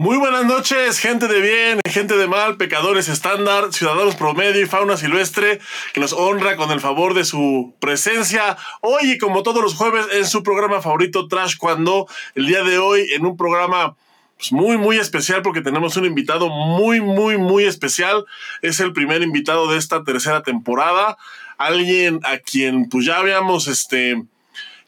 Muy buenas noches, gente de bien, gente de mal, pecadores estándar, ciudadanos promedio y fauna silvestre, que nos honra con el favor de su presencia hoy y como todos los jueves en su programa favorito Trash Cuando, el día de hoy en un programa pues, muy, muy especial porque tenemos un invitado muy, muy, muy especial. Es el primer invitado de esta tercera temporada, alguien a quien pues ya habíamos este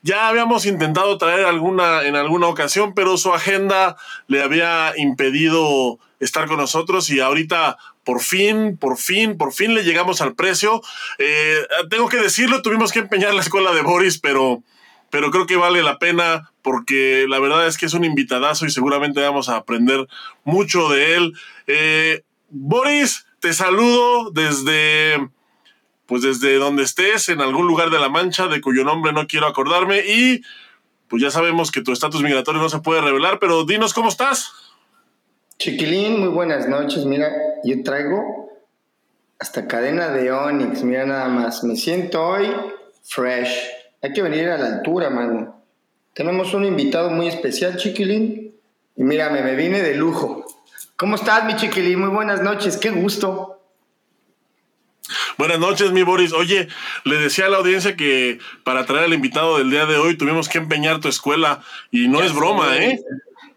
ya habíamos intentado traer alguna en alguna ocasión, pero su agenda le había impedido estar con nosotros y ahorita por fin, por fin, por fin le llegamos al precio. Eh, tengo que decirlo, tuvimos que empeñar la escuela de Boris, pero, pero creo que vale la pena porque la verdad es que es un invitadazo y seguramente vamos a aprender mucho de él. Eh, Boris, te saludo desde pues desde donde estés, en algún lugar de la Mancha, de cuyo nombre no quiero acordarme, y pues ya sabemos que tu estatus migratorio no se puede revelar, pero dinos cómo estás. Chiquilín, muy buenas noches. Mira, yo traigo hasta cadena de Onyx, mira nada más. Me siento hoy fresh. Hay que venir a la altura, mano. Tenemos un invitado muy especial, Chiquilín. Y mírame, me vine de lujo. ¿Cómo estás, mi Chiquilín? Muy buenas noches, qué gusto. Buenas noches, mi Boris. Oye, le decía a la audiencia que para traer al invitado del día de hoy tuvimos que empeñar tu escuela y no es broma, ¿eh?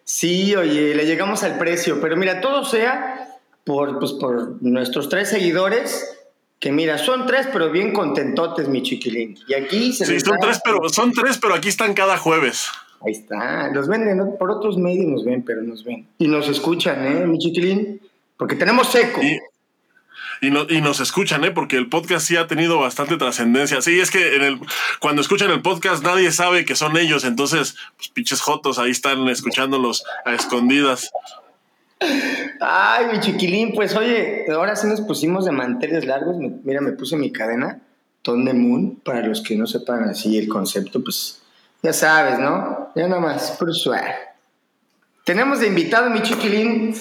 Sí, oye, le llegamos al precio, pero mira, todo sea por, pues, por nuestros tres seguidores, que mira, son tres, pero bien contentotes, mi chiquilín. Y aquí se Sí, son tres, pero son tres, pero aquí están cada jueves. Ahí está, los ven por otros medios nos ven, pero nos ven. Y nos escuchan, ¿eh, mi chiquilín? Porque tenemos seco y, no, y nos escuchan, ¿eh? porque el podcast sí ha tenido bastante trascendencia. Sí, es que en el, cuando escuchan el podcast nadie sabe que son ellos, entonces, pues pinches jotos ahí están escuchándolos a escondidas. Ay, mi chiquilín, pues oye, ahora sí nos pusimos de manteles largos. Mira, me puse mi cadena, Ton de Moon, para los que no sepan así el concepto, pues ya sabes, ¿no? Ya nada más, por suave. Tenemos de invitado, mi chiquilín,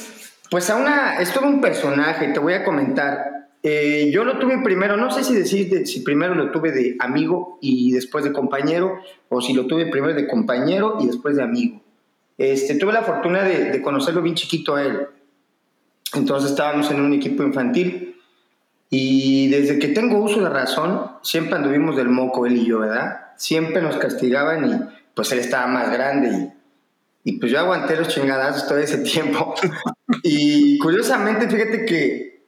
pues a una, es todo un personaje, te voy a comentar. Eh, yo lo tuve primero, no sé si decir si primero lo tuve de amigo y después de compañero, o si lo tuve primero de compañero y después de amigo. Este, tuve la fortuna de, conocerlo bien chiquito a él. Entonces estábamos en un equipo infantil y desde que tengo uso de razón, siempre anduvimos del moco él y yo, ¿verdad? Siempre nos castigaban y pues él estaba más grande y, y pues yo aguanté los chingadazos todo ese tiempo. Y curiosamente, fíjate que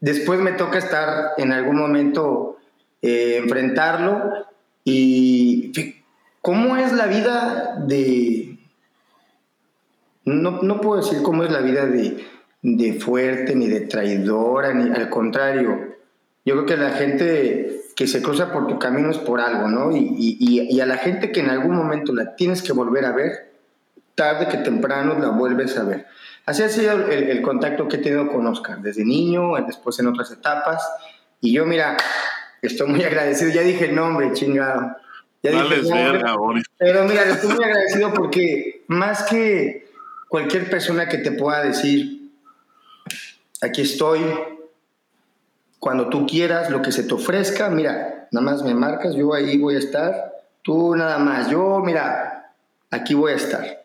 después me toca estar en algún momento eh, enfrentarlo y cómo es la vida de... No, puedo decir cómo es la vida de, de fuerte, ni de traidora, ni al contrario. Yo creo que la gente que se cruza por tu camino es por algo, ¿no? Y, y, a la gente que en algún momento la tienes que volver a ver, tarde que temprano la vuelves a ver. Así ha sido el, contacto que he tenido con Oscar, desde niño, después en otras etapas. Y yo, mira, estoy muy agradecido. Ya dije el nombre, chingado. Ya dije Pero mira, estoy muy agradecido porque más que cualquier persona que te pueda decir, aquí estoy, cuando tú quieras, lo que se te ofrezca, mira, nada más me marcas, yo ahí voy a estar, tú nada más, yo, mira, aquí voy a estar.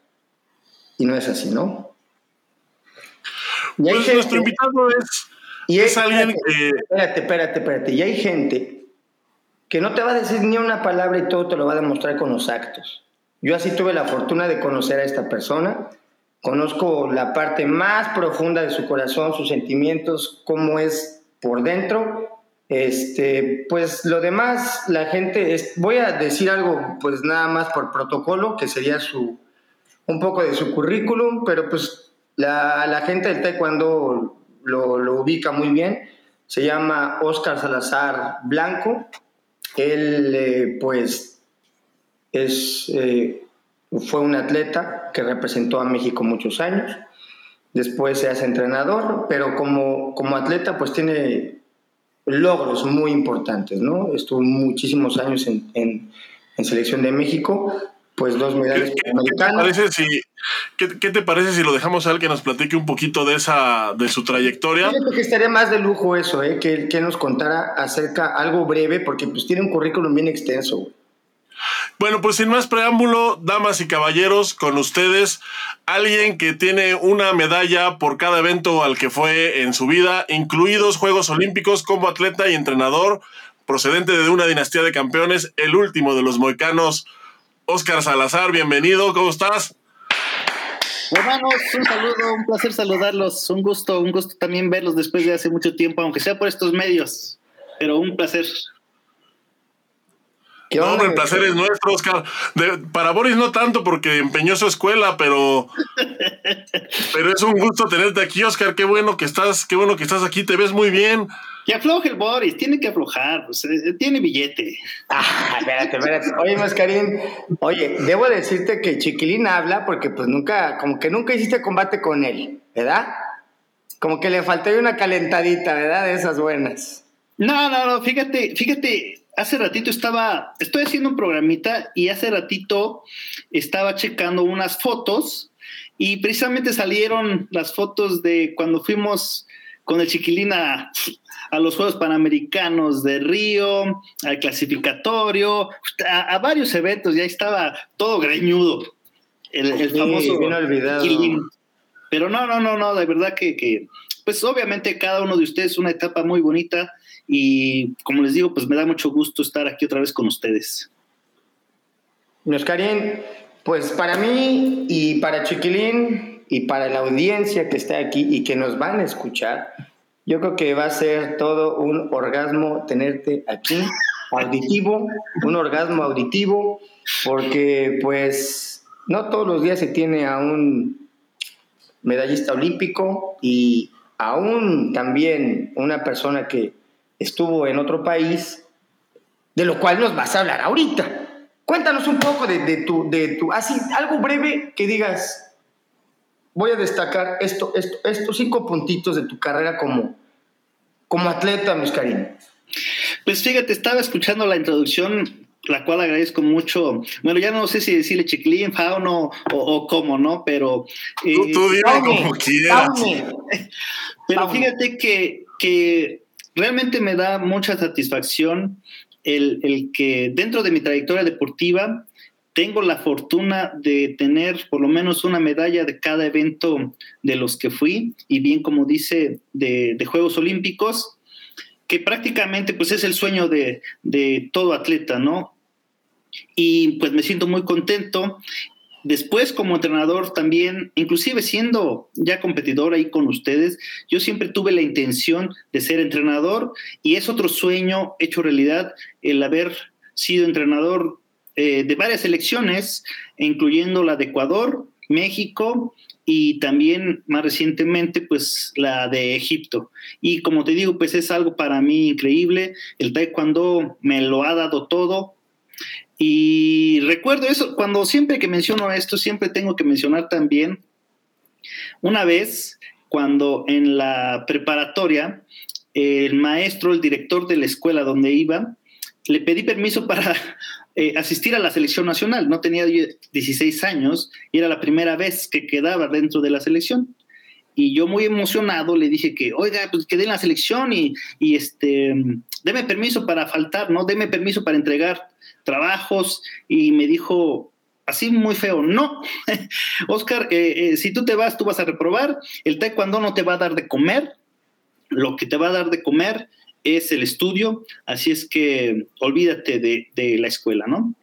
Y no es así, ¿no? pues nuestro invitado es, y es, alguien que... Espérate, espérate, espérate. Y hay gente que no te va a decir ni una palabra y todo te lo va a demostrar con los actos. Yo así tuve la fortuna de conocer a esta persona. Conozco la parte más profunda de su corazón, sus sentimientos, cómo es por dentro. Este, pues lo demás, la gente, es, voy a decir algo, pues nada más por protocolo, que sería su, un poco de su currículum, pero pues la, gente del taekwondo lo, lo, ubica muy bien. Se llama Oscar Salazar Blanco. Él, eh, pues, es, eh, fue un atleta que representó a México muchos años. Después se hace entrenador, pero como, como atleta, pues tiene logros muy importantes, ¿no? Estuvo muchísimos años en, en, en selección de México, pues dos medallas ¿Qué, ¿qué, te parece si, ¿qué, te parece si lo dejamos a él que nos platique un poquito de esa de su trayectoria? Yo creo que estaría más de lujo eso, ¿eh? que, que nos contara acerca algo breve, porque pues tiene un currículum bien extenso. Bueno, pues sin más preámbulo, damas y caballeros, con ustedes, alguien que tiene una medalla por cada evento al que fue en su vida, incluidos Juegos Olímpicos como atleta y entrenador, procedente de una dinastía de campeones, el último de los moicanos, Oscar Salazar, bienvenido, ¿cómo estás? Hermanos, un saludo, un placer saludarlos, un gusto, un gusto también verlos después de hace mucho tiempo, aunque sea por estos medios, pero un placer. ¿Qué no, hombre, el placer es nuestro, Oscar. para Boris no tanto porque empeñó su escuela, pero, pero es un gusto tenerte aquí, Oscar. Qué bueno que estás, qué bueno que estás aquí, te ves muy bien. Que afloje el Boris, tiene que aflojar, pues, tiene billete. Ah, espérate, espérate. Oye, Mascarín, oye, debo decirte que Chiquilín habla porque pues nunca, como que nunca hiciste combate con él, ¿verdad? Como que le faltó una calentadita, ¿verdad? De esas buenas. No, no, no, fíjate, fíjate, hace ratito estaba, estoy haciendo un programita y hace ratito estaba checando unas fotos y precisamente salieron las fotos de cuando fuimos con el Chiquilín a, a los Juegos Panamericanos de Río, al clasificatorio, a, varios eventos, ya estaba todo greñudo. El, el famoso. Bien olvidado. Pero no, no, no, no, de verdad que, que, pues obviamente cada uno de ustedes es una etapa muy bonita y como les digo, pues me da mucho gusto estar aquí otra vez con ustedes. Karin, pues para mí y para Chiquilín y para la audiencia que está aquí y que nos van a escuchar, yo creo que va a ser todo un orgasmo tenerte aquí, auditivo, un orgasmo auditivo, porque pues no todos los días se tiene a un medallista olímpico y aún también una persona que estuvo en otro país, de lo cual nos vas a hablar ahorita. Cuéntanos un poco de, tu, de tu, así, algo breve que digas, voy a destacar esto, estos cinco puntitos de tu carrera como, como atleta, mis Pues fíjate, estaba escuchando la introducción, la cual agradezco mucho. Bueno, ya no sé si decirle chiquilín, fauno o, cómo, ¿no? Pero. Eh, tú, como quieras. Pero fíjate que, que realmente me da mucha satisfacción el, el, que dentro de mi trayectoria deportiva tengo la fortuna de tener por lo menos una medalla de cada evento de los que fui y bien como dice de, Juegos Olímpicos, que prácticamente pues es el sueño de, de todo atleta, ¿no? Y pues me siento muy contento Después, como entrenador también, inclusive siendo ya competidor ahí con ustedes, yo siempre tuve la intención de ser entrenador y es otro sueño hecho realidad el haber sido entrenador eh, de varias selecciones, incluyendo la de Ecuador, México y también más recientemente pues la de Egipto. Y como te digo, pues es algo para mí increíble. El taekwondo me lo ha dado todo. Y recuerdo eso, cuando siempre que menciono esto, siempre tengo que mencionar también una vez cuando en la preparatoria el maestro, el director de la escuela donde iba, le pedí permiso para eh, asistir a la selección nacional. No tenía 16 años y era la primera vez que quedaba dentro de la selección. Y yo muy emocionado le dije que, oiga, pues quedé en la selección y, y este, deme permiso para faltar, ¿no? Deme permiso para entregar trabajos. Y me dijo, así muy feo, no, Oscar, eh, eh, si tú te vas, tú vas a reprobar, el taekwondo no te va a dar de comer, lo que te va a dar de comer es el estudio, así es que olvídate de, la escuela, ¿no?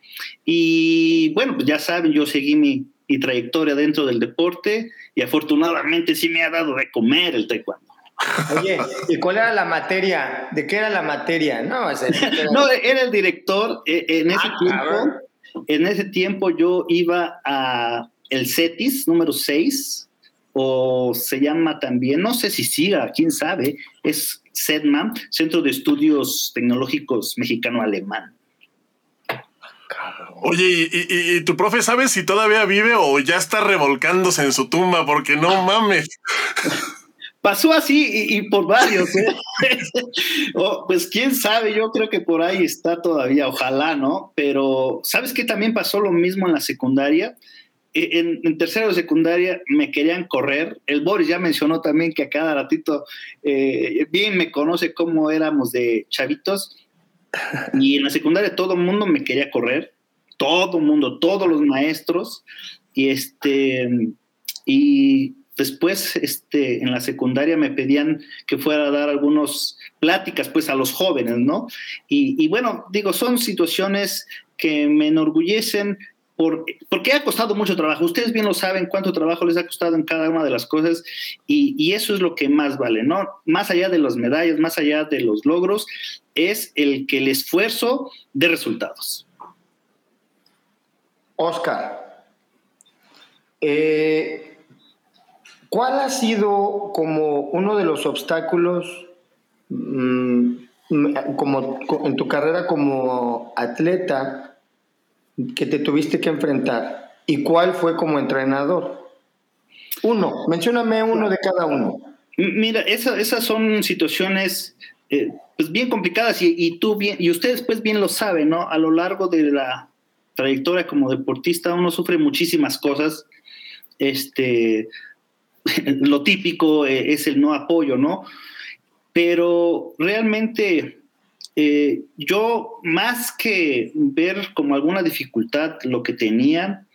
Y bueno, pues ya saben, yo seguí mi, trayectoria dentro del deporte y afortunadamente sí me ha dado de comer el taekwondo. Oye, ¿y cuál era la materia? ¿De qué era la materia? No, era... no era el director. Eh, en ese ah, tiempo, en ese tiempo yo iba a el CETIS número 6, o se llama también, no sé si siga, quién sabe, es CEDMA, Centro de Estudios Tecnológicos Mexicano-Alemán. Oye, ¿y, tu profe sabe si todavía vive o ya está revolcándose en su tumba? Porque no mames. Pasó así y, por varios. ¿eh? pues quién sabe, yo creo que por ahí está todavía, ojalá, ¿no? Pero ¿sabes qué también pasó lo mismo en la secundaria? E, en, tercero de secundaria me querían correr. El Boris ya mencionó también que a cada ratito eh, bien me conoce cómo éramos de chavitos. Y en la secundaria todo el mundo me quería correr. todo el mundo, todos los maestros, y este, y después, este, en la secundaria me pedían que fuera a dar algunas pláticas, pues, a los jóvenes, ¿no? Y, y bueno, digo, son situaciones que me enorgullecen, por, porque ha costado mucho trabajo. Ustedes bien lo saben cuánto trabajo les ha costado en cada una de las cosas y, y, eso es lo que más vale, ¿no? Más allá de las medallas, más allá de los logros, es el que el esfuerzo de resultados. Oscar, eh, ¿cuál ha sido como uno de los obstáculos mmm, como en tu carrera como atleta? Que te tuviste que enfrentar y cuál fue como entrenador. Uno, mencióname uno de cada uno. Mira, esa, esas son situaciones eh, pues bien complicadas y, y, tú bien, y ustedes pues bien lo saben, ¿no? A lo largo de la trayectoria como deportista uno sufre muchísimas cosas. Este, lo típico eh, es el no apoyo, ¿no? Pero realmente eh, yo más que ver como alguna dificultad lo que tenía,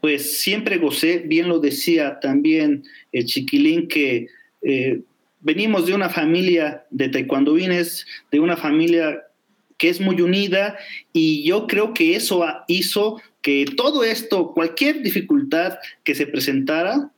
pues siempre gocé, bien lo decía también el chiquilín, que eh, venimos de una familia de taekwondoines, de una familia que es muy unida y yo creo que eso hizo que todo esto, cualquier dificultad que se presentara,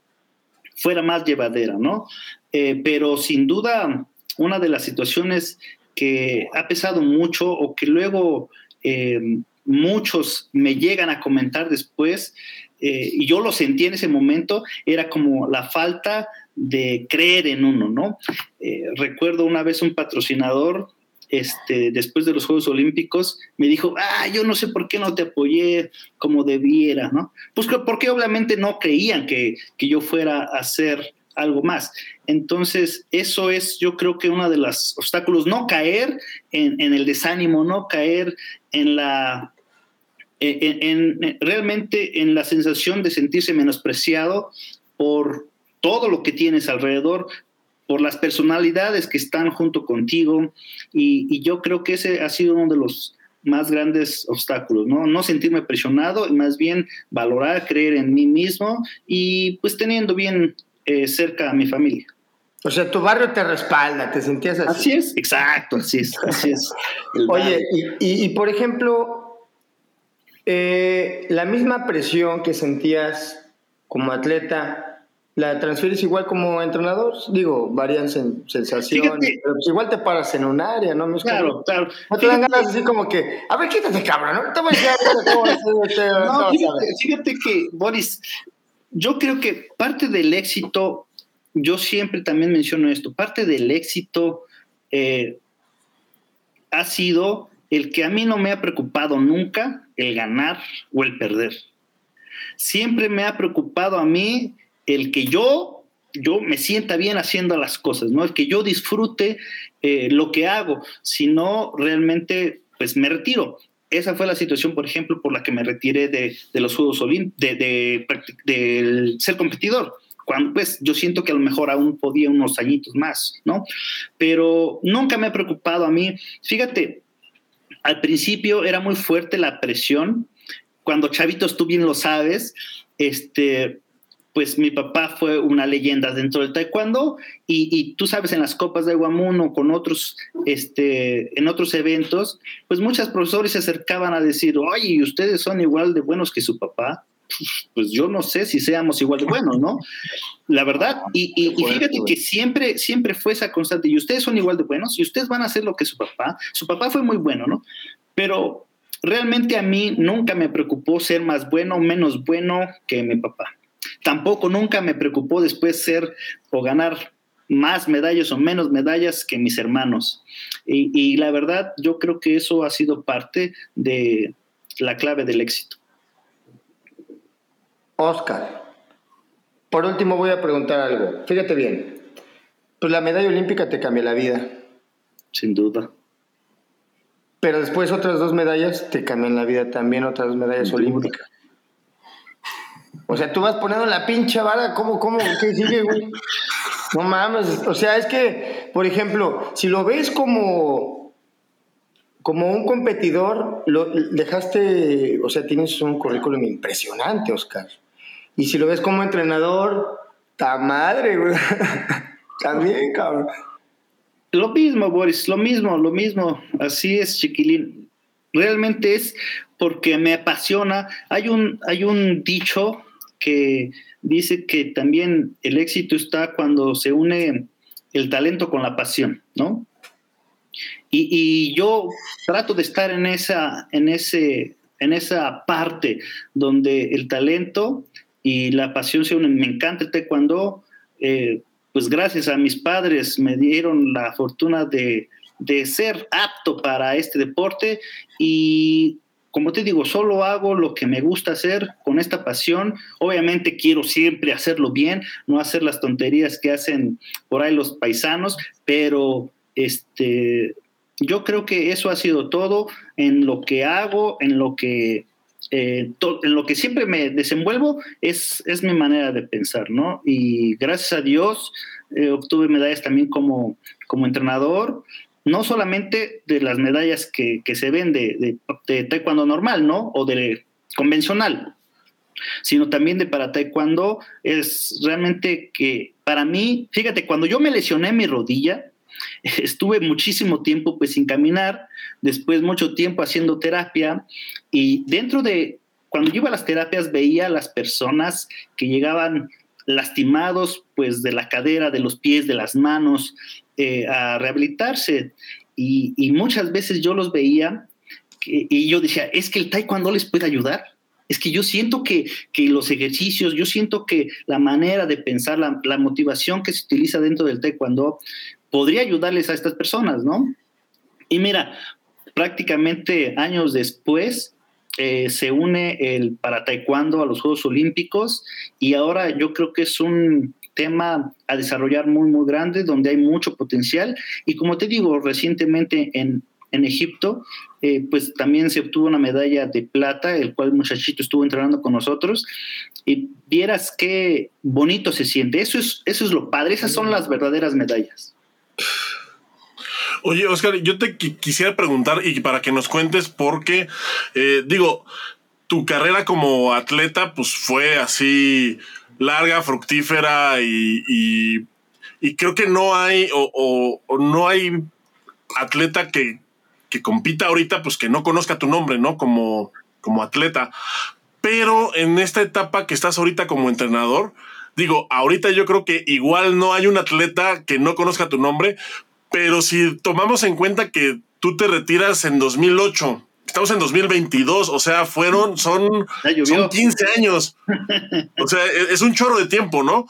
fuera más llevadera, ¿no? Eh, pero sin duda, una de las situaciones que ha pesado mucho o que luego eh, muchos me llegan a comentar después, eh, y yo lo sentí en ese momento, era como la falta de creer en uno, ¿no? Eh, recuerdo una vez un patrocinador, este, después de los Juegos Olímpicos, me dijo, ah, yo no sé por qué no te apoyé como debiera, ¿no? Pues porque obviamente no creían que, que yo fuera a hacer algo más. Entonces, eso es, yo creo que uno de los obstáculos, no caer en, en el desánimo, no caer en la, en, en, realmente en la sensación de sentirse menospreciado por todo lo que tienes alrededor, por las personalidades que están junto contigo, y, y yo creo que ese ha sido uno de los más grandes obstáculos, ¿no? No sentirme presionado y más bien valorar, creer en mí mismo y pues teniendo bien eh, cerca a mi familia. O sea, tu barrio te respalda, te sentías así. Así es, exacto, así es, así es. Oye, y, y, por ejemplo, eh, la misma presión que sentías como atleta, ¿la transfieres igual como entrenador? Digo, varían en sensaciones, pero pues igual te paras en un área, ¿no? ¿No claro, claro. No te dan ganas así como que, a ver, quítate cabrón, ¿no? Te voy a decir no, fíjate, fíjate que, Boris, yo creo que parte del éxito, yo siempre también menciono esto, parte del éxito eh, ha sido el que a mí no me ha preocupado nunca el ganar o el perder. Siempre me ha preocupado a mí el que yo, yo me sienta bien haciendo las cosas, ¿no? El que yo disfrute eh, lo que hago, si no realmente pues me retiro esa fue la situación, por ejemplo, por la que me retiré de, los Juegos Olímpicos, de, ser competidor. Cuando, pues, yo siento que a lo mejor aún podía unos añitos más, ¿no? Pero nunca me ha preocupado a mí. Fíjate, al principio era muy fuerte la presión. Cuando chavitos, tú bien lo sabes, este, pues mi papá fue una leyenda dentro del taekwondo y, y, tú sabes en las copas de Guamun o con otros, este, en otros eventos, pues muchos profesores se acercaban a decir, oye, ustedes son igual de buenos que su papá. Pues yo no sé si seamos igual de buenos, ¿no? La verdad, y, y, y fíjate que siempre, siempre fue esa constante, y ustedes son igual de buenos, y ustedes van a hacer lo que su papá, su papá fue muy bueno, ¿no? Pero realmente a mí nunca me preocupó ser más bueno o menos bueno que mi papá Tampoco nunca me preocupó después ser o ganar más medallas o menos medallas que mis hermanos. Y, y, la verdad, yo creo que eso ha sido parte de la clave del éxito. Oscar, por último voy a preguntar algo. Fíjate bien, pues la medalla olímpica te cambia la vida. Sin duda. Pero después otras dos medallas te cambian la vida también, otras medallas olímpicas. O sea, tú vas poniendo la pinche vara, ¿cómo, cómo, qué sigue, güey? No mames, o sea, es que, por ejemplo, si lo ves como, como un competidor, lo, dejaste, o sea, tienes un currículum impresionante, Oscar. Y si lo ves como entrenador, ta madre, güey. También, cabrón. Lo mismo, Boris, lo mismo, lo mismo. Así es, chiquilín. Realmente es porque me apasiona. Hay un, hay un dicho que dice que también el éxito está cuando se une el talento con la pasión, ¿no? Y, yo trato de estar en esa, en, ese, en esa parte donde el talento y la pasión se unen. Me encanta el taekwondo. Eh, pues gracias a mis padres me dieron la fortuna de, de ser apto para este deporte y como te digo, solo hago lo que me gusta hacer con esta pasión. Obviamente quiero siempre hacerlo bien, no hacer las tonterías que hacen por ahí los paisanos, pero este, yo creo que eso ha sido todo en lo que hago, en lo que, eh, en lo que siempre me desenvuelvo, es, es mi manera de pensar, ¿no? Y gracias a Dios eh, obtuve medallas también como, como entrenador, no solamente de las medallas que, se ven de, de, taekwondo normal, ¿no? O de convencional, sino también de para taekwondo. Es realmente que para mí, fíjate, cuando yo me lesioné mi rodilla, estuve muchísimo tiempo pues sin caminar, después mucho tiempo haciendo terapia y dentro de, cuando yo iba a las terapias veía a las personas que llegaban lastimados pues de la cadera, de los pies, de las manos, eh, a rehabilitarse y, muchas veces yo los veía y yo decía, es que el taekwondo les puede ayudar. Es que yo siento que, los ejercicios, yo siento que la manera de pensar, la, la, motivación que se utiliza dentro del taekwondo, podría ayudarles a estas personas, ¿no? Y mira, prácticamente años después eh, se une el para taekwondo a los Juegos Olímpicos y ahora yo creo que es un tema a desarrollar muy, muy grande, donde hay mucho potencial. Y como te digo, recientemente en, en Egipto, eh, pues también se obtuvo una medalla de plata, el cual muchachito estuvo entrenando con nosotros. Y vieras qué bonito se siente. Eso es, eso es lo padre, esas son las verdaderas medallas. Oye, Oscar, yo te quisiera preguntar y para que nos cuentes, porque, eh, digo, tu carrera como atleta, pues fue así larga, fructífera y, creo que no hay, o, no hay atleta que, que, compita ahorita, pues que no conozca tu nombre, ¿no? Como, como atleta. Pero en esta etapa que estás ahorita como entrenador, digo, ahorita yo creo que igual no hay un atleta que no conozca tu nombre, pero si tomamos en cuenta que tú te retiras en 2008, estamos en 2022, o sea, fueron, son, son 15 años. O sea, e, es un chorro de tiempo, ¿no?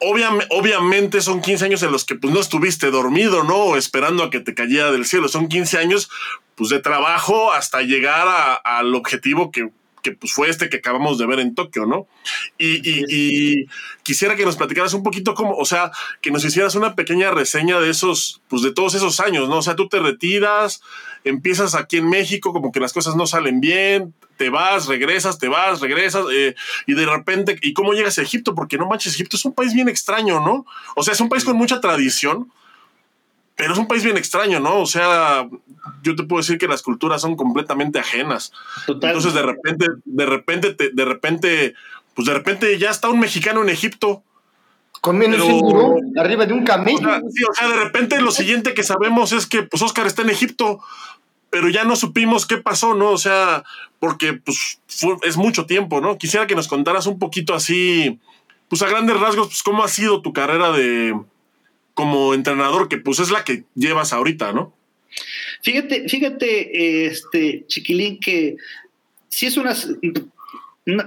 obviamente son 15 años en los que pues no estuviste dormido, ¿no? esperando a que te cayera del cielo. Son 15 años pues de trabajo hasta llegar al objetivo que que pues fue este que acabamos de ver en Tokio, ¿no? Y, quisiera que nos platicaras un poquito como, o sea, que nos hicieras una pequeña reseña de esos, pues de todos esos años, ¿no? O sea, tú te retiras, empiezas aquí en México, como que las cosas no salen bien, te vas, regresas, te vas, regresas, eh, y de repente, ¿y cómo llegas a Egipto? Porque no manches, Egipto es un país bien extraño, ¿no? O sea, es un país con mucha tradición, pero es un país bien extraño, ¿no? O sea, yo te puedo decir que las culturas son completamente ajenas. Entonces, de repente, de repente, de repente, pues de repente ya está un mexicano en Egipto. Con menos arriba de un camello. sí, o sea, de repente lo siguiente que sabemos es que pues Oscar está en Egipto, pero ya no supimos qué pasó, ¿no? O sea, porque pues es mucho tiempo, ¿no? Quisiera que nos contaras un poquito así, pues a grandes rasgos, pues cómo ha sido tu carrera de, como entrenador, que pues es la que llevas ahorita, ¿no? Fíjate, fíjate, este, Chiquilín, que si es una,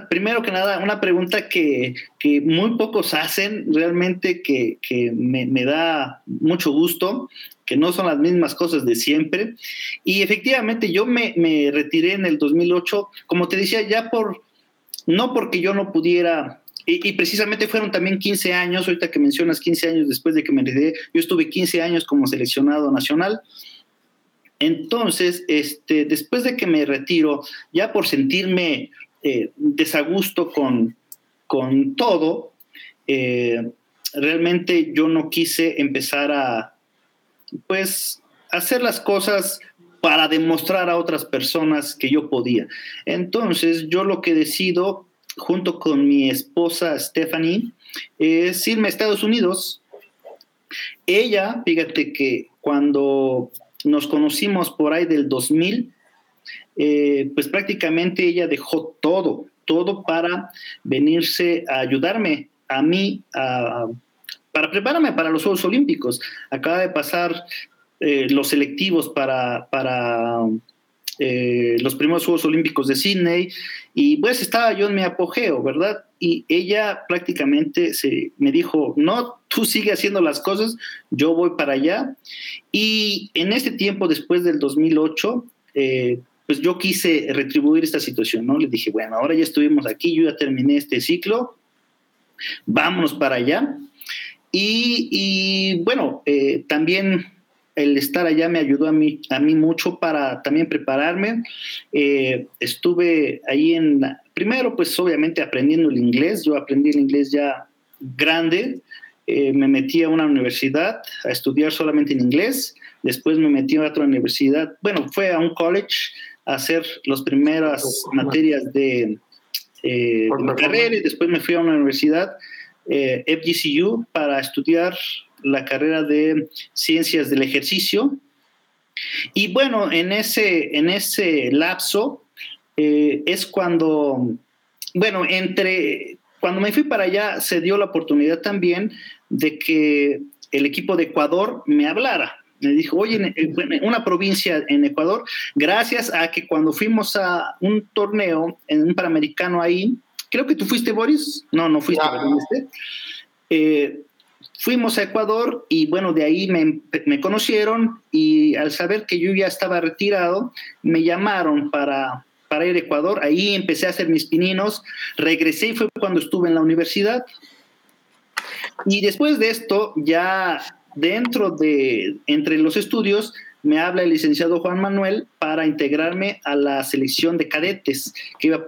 primero que nada, una pregunta que, muy pocos hacen, realmente que, me, da mucho gusto, que no son las mismas cosas de siempre. Y efectivamente yo me, me retiré en el 2008, como te decía, ya por, no porque yo no pudiera y, precisamente fueron también 15 años, ahorita que mencionas 15 años después de que me retiré, yo estuve 15 años como seleccionado nacional. Entonces, este, después de que me retiro, ya por sentirme eh, desagusto con, con todo, eh, realmente yo no quise empezar a, pues, hacer las cosas para demostrar a otras personas que yo podía. Entonces, yo lo que decido, junto con mi esposa Stephanie, es irme a Estados Unidos. Ella, fíjate que cuando nos conocimos por ahí del 2000, eh, pues prácticamente ella dejó todo, todo para venirse a ayudarme a mí para prepararme para los Juegos Olímpicos. Acaba de pasar eh, los selectivos para, para eh, los primeros Juegos Olímpicos de Sydney y pues estaba yo en mi apogeo, ¿verdad? Y ella prácticamente se, me dijo, no, tú sigue haciendo las cosas, yo voy para allá. Y en este tiempo, después del 2008, eh, pues yo quise retribuir esta situación, ¿no? Le dije, bueno, ahora ya estuvimos aquí, yo ya terminé este ciclo, vámonos para allá. Y, bueno, también el estar allá me ayudó a mí, a mí mucho para también prepararme. Eh, estuve ahí en, primero pues obviamente aprendiendo el inglés, yo aprendí el inglés ya grande, eh, me metí a una universidad a estudiar solamente en inglés, después me metí a otra universidad, bueno, fue a un college a hacer las primeras materias de, eh, de mi carrera y después me fui a una universidad, FGCU, para estudiar la carrera de ciencias del ejercicio. Y bueno, en ese, en ese lapso eh, es cuando, bueno, entre, cuando me fui para allá se dio la oportunidad también de que el equipo de Ecuador me hablara. Me dijo, oye, en una provincia en Ecuador, gracias a que cuando fuimos a un torneo en un Panamericano ahí, creo que tú fuiste, Boris. No, no fuiste, eh, Fuimos a Ecuador y bueno, de ahí me, conocieron y al saber que yo ya estaba retirado, me llamaron para, para ir a Ecuador. Ahí empecé a hacer mis pininos, regresé y fue cuando estuve en la universidad. Y después de esto, ya dentro de, entre los estudios, me habla el licenciado Juan Manuel para integrarme a la selección de cadetes que iba a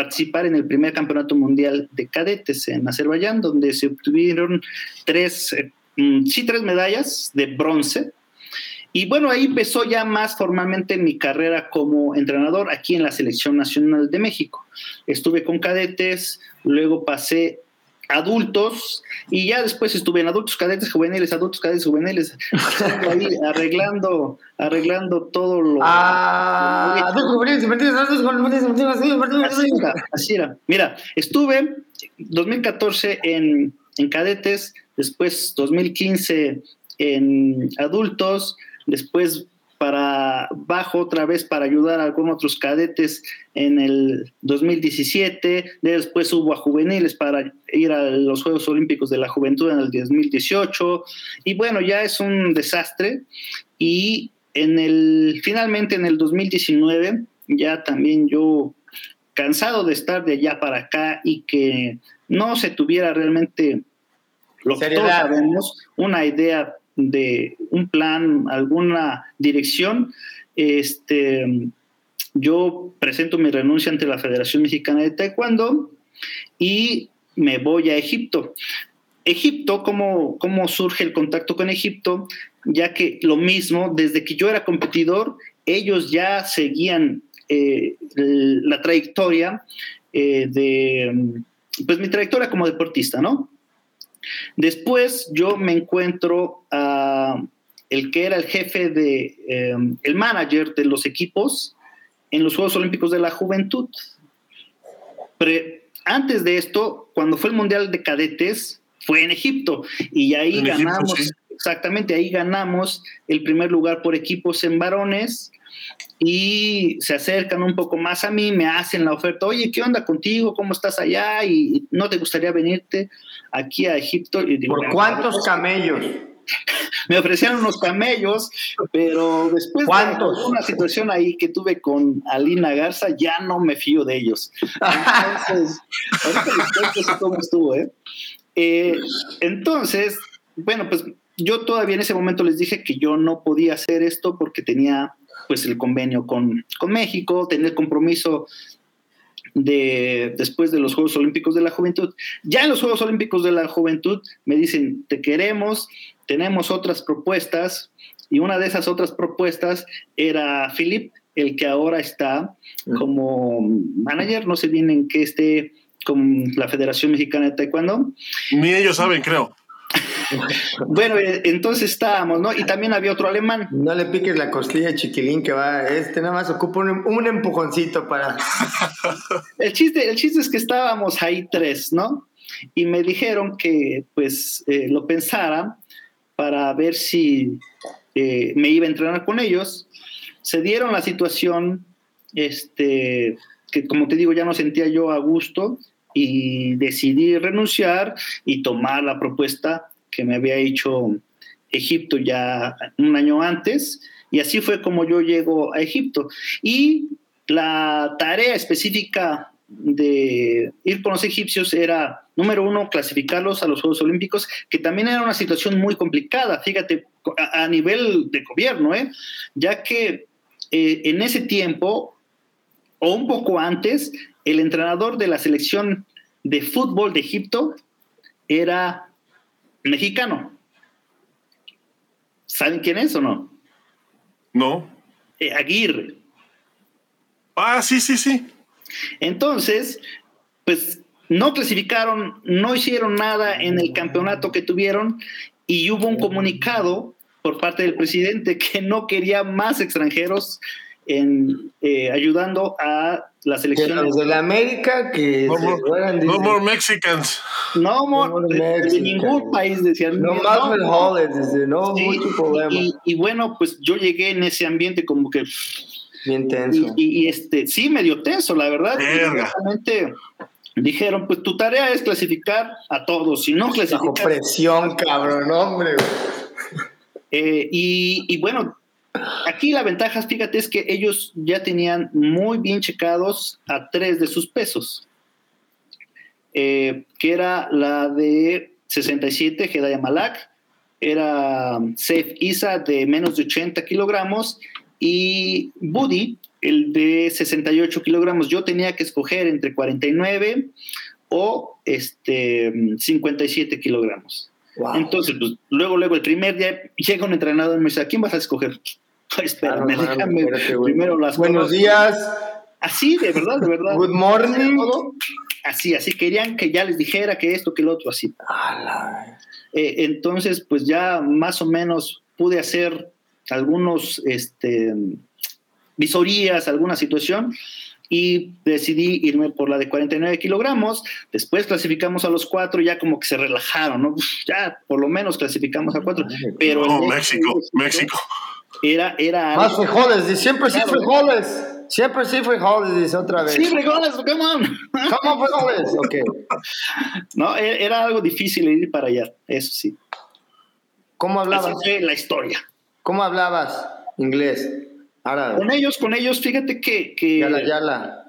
participar en el primer campeonato mundial de cadetes en Azerbaiyán, donde se obtuvieron tres, eh, mm, sí, tres medallas de bronce. Y bueno, ahí empezó ya más formalmente mi carrera como entrenador aquí en la Selección Nacional de México. Estuve con cadetes, luego pasé adultos y ya después estuve en adultos, cadetes juveniles, adultos, cadetes juveniles, ahí arreglando, arreglando todo lo... Ah, adultos juveniles, adultos juveniles, así era. Mira, estuve 2014 en, en cadetes, después 2015 en adultos, después para bajo otra vez para ayudar a algunos otros cadetes en el 2017, después hubo a juveniles para ir a los Juegos Olímpicos de la Juventud en el 2018 y bueno, ya es un desastre y en el finalmente en el 2019 ya también yo cansado de estar de allá para acá y que no se tuviera realmente lo que todos sabemos, una idea de un plan, alguna dirección, este, yo presento mi renuncia ante la Federación Mexicana de Taekwondo y me voy a Egipto. Egipto, ¿cómo, ¿cómo surge el contacto con Egipto? Ya que lo mismo, desde que yo era competidor, ellos ya seguían eh, la trayectoria eh, de, pues mi trayectoria como deportista, ¿no? Después yo me encuentro a el que era el jefe de, em, el manager de los equipos en los Juegos Olímpicos de la Juventud. antes de esto, cuando fue el Mundial de Cadetes, fue en Egipto y ahí ganamos, exactamente, ahí ganamos el primer lugar por equipos en varones y se acercan un poco más a mí, me hacen la oferta, oye, ¿qué onda contigo? ¿Cómo estás allá? ¿Y no te gustaría venirte aquí a Egipto? Y ¿Por cuántos camellos? me ofrecieron unos camellos, pero después ¿Cuántos? de una situación ahí que tuve con Alina Garza, ya no me fío de ellos. Entonces, ahorita cómo estuvo, ¿eh? ¿eh? Entonces, bueno, pues yo todavía en ese momento les dije que yo no podía hacer esto porque tenía pues el convenio con, con México, tener el compromiso de después de los Juegos Olímpicos de la Juventud. Ya en los Juegos Olímpicos de la Juventud me dicen, te queremos, tenemos otras propuestas Y una de esas otras propuestas era Philip, el que ahora está como manager, no sé bien en qué esté con la Federación Mexicana de Taekwondo. Ni ellos saben, creo. bueno, eh, entonces estábamos, ¿no? Y también había otro alemán. No le piques la costilla, chiquilín, que va, este nada más ocupa un, empujoncito para... el, chiste, el chiste es que estábamos ahí tres, ¿no? Y me dijeron que pues eh, lo pensara para ver si eh, me iba a entrenar con ellos. Se dieron la situación, este, que como te digo, ya no sentía yo a gusto y decidí renunciar y tomar la propuesta que me había hecho Egipto ya un año antes. Y así fue como yo llego a Egipto. Y la tarea específica de ir con los egipcios era, número uno, clasificarlos a los Juegos Olímpicos, que también era una situación muy complicada, fíjate, a, nivel de gobierno, ¿eh? ya que eh, en ese tiempo, o un poco antes, el entrenador de la selección de fútbol de Egipto era mexicano. ¿Saben quién es o no? No. Eh, Aguirre. Ah, sí, sí, sí. Entonces, pues no clasificaron, no hicieron nada en el campeonato que tuvieron y hubo un comunicado por parte del presidente que no quería más extranjeros en, eh, ayudando a la selección. Los de la América que no, more, no more Mexicans. No more, de, ningún país decían. No más no, no mucho problema. Y, bueno, pues yo llegué en ese ambiente como que. Bien tenso. Y, este, sí, medio tenso, la verdad. Realmente dijeron, pues tu tarea es clasificar a todos, si no clasificar. Bajo presión, cabrón, hombre. Eh, y, y bueno, Aquí la ventaja, fíjate, es que ellos ya tenían muy bien checados a tres de sus pesos, eh, que era la de 67, Hedaya Malak, era Safe Isa de menos de 80 kilogramos y Buddy, el de 68 kilogramos. Yo tenía que escoger entre 49 o este, 57 kilogramos. Entonces, pues, luego, luego, el primer día llega un entrenador y me dice, ¿a quién vas a escoger? Espérame, déjame primero las Buenos días. Así, de verdad, de verdad. Good morning. Así, así, querían que ya les dijera que esto, que el otro, así. Eh, entonces, pues ya más o menos pude hacer algunos, este, visorías, alguna situación y decidí irme por la de 49 kilogramos. Después clasificamos a los cuatro, ya como que se relajaron, ¿no? Ya por lo menos clasificamos a cuatro. Pero no, México, México. Era, era. Más frijoles, siempre sí frijoles. Siempre sí frijoles, dice otra vez. Sí, frijoles, come on. ¿Cómo frijoles? Ok. No, e, era algo difícil ir para allá, eso sí. ¿Cómo hablabas? la historia. ¿Cómo hablabas inglés? Con ellos, con ellos, fíjate que... que yala, yala.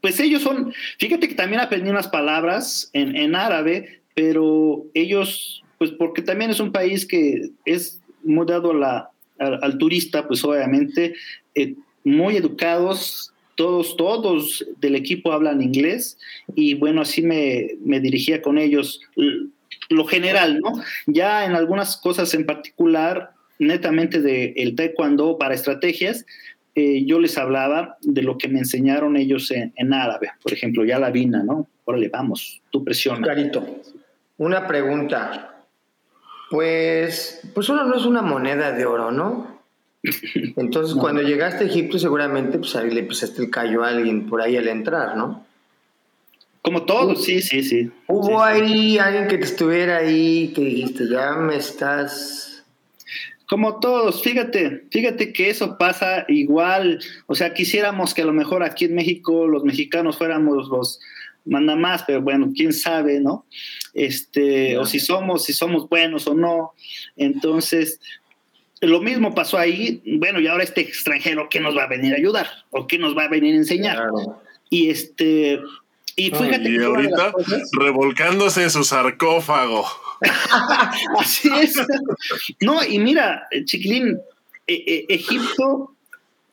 Pues ellos son, fíjate que también aprendí unas palabras en, en árabe, pero ellos, pues porque también es un país que es muy dado a la, al, turista, pues obviamente, eh, muy educados, todos, todos del equipo hablan inglés y bueno, así me, dirigía con ellos lo general, ¿no? Ya en algunas cosas en particular, netamente del el taekwondo para estrategias, eh, yo les hablaba de lo que me enseñaron ellos en, árabe, por ejemplo, ya la vina, ¿no? Órale, vamos, tú presiona. Clarito. Una pregunta. Pues, pues uno no es una moneda de oro, ¿no? Entonces, cuando llegaste a Egipto, seguramente pues, ahí le pisaste el callo a alguien por ahí al entrar, ¿no? Como todos, sí, sí, sí. ¿Hubo ahí alguien que te estuviera ahí que dijiste, ya me estás... Como todos, fíjate, fíjate que eso pasa igual, o sea, quisiéramos que a lo mejor aquí en México los mexicanos fuéramos los manda más, pero bueno, quién sabe, ¿no? Este, o si somos, si somos buenos o no. Entonces, lo mismo pasó ahí, bueno, y ahora este extranjero, ¿qué nos va a venir a ayudar? ¿O qué nos va a venir a enseñar? Y este, y fíjate. Y ahorita revolcándose en su sarcófago. Así es. No, y mira, Chiquilín, e, e, Egipto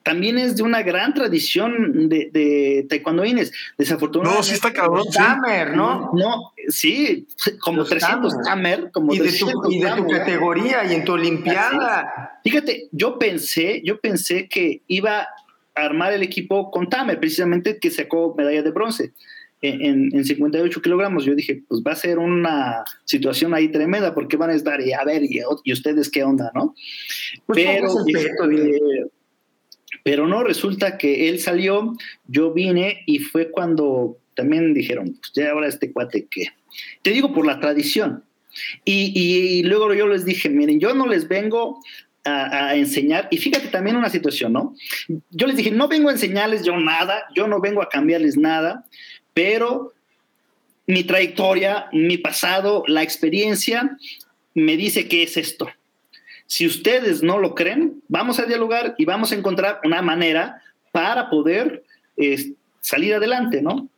también es de una gran tradición de, de taekwondoines. Desafortunadamente. No, sí está cabrón. Sí. Tamer, ¿no? No, sí, como Los 300 tamer. tamer, como Y de, tu, 300 y de tu categoría y en tu olimpiada. Fíjate, yo pensé, yo pensé que iba a armar el equipo con Tamer, precisamente que sacó medalla de bronce en, en- en 58 kilogramos. Yo dije, pues va a ser una situación ahí tremenda, porque van a estar, y a ver, y, y ustedes qué onda, ¿no? Pues pero, dile. eh, pero no, resulta que él salió, yo vine y fue cuando también dijeron, pues ya ahora este cuate que, te digo por la tradición. Y, luego yo les dije, miren, yo no les vengo a, a enseñar, y fíjate también una situación, ¿no? Yo les dije, no vengo a enseñarles yo nada, yo no vengo a cambiarles nada, pero mi trayectoria, mi pasado, la experiencia me dice que es esto. Si ustedes no lo creen, vamos a dialogar y vamos a encontrar una manera para poder eh, salir adelante, ¿no?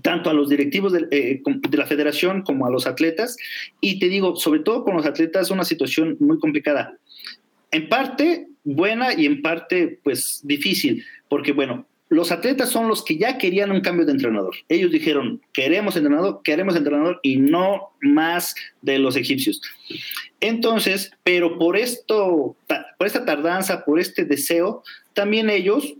Tanto a los directivos de, eh, de la federación como a los atletas. Y te digo, sobre todo con los atletas, una situación muy complicada. En parte buena y en parte, pues, difícil, porque, bueno, los atletas son los que ya querían un cambio de entrenador. Ellos dijeron, queremos entrenador, queremos entrenador y no más de los egipcios. Entonces, pero por esto, por esta tardanza, por este deseo, también ellos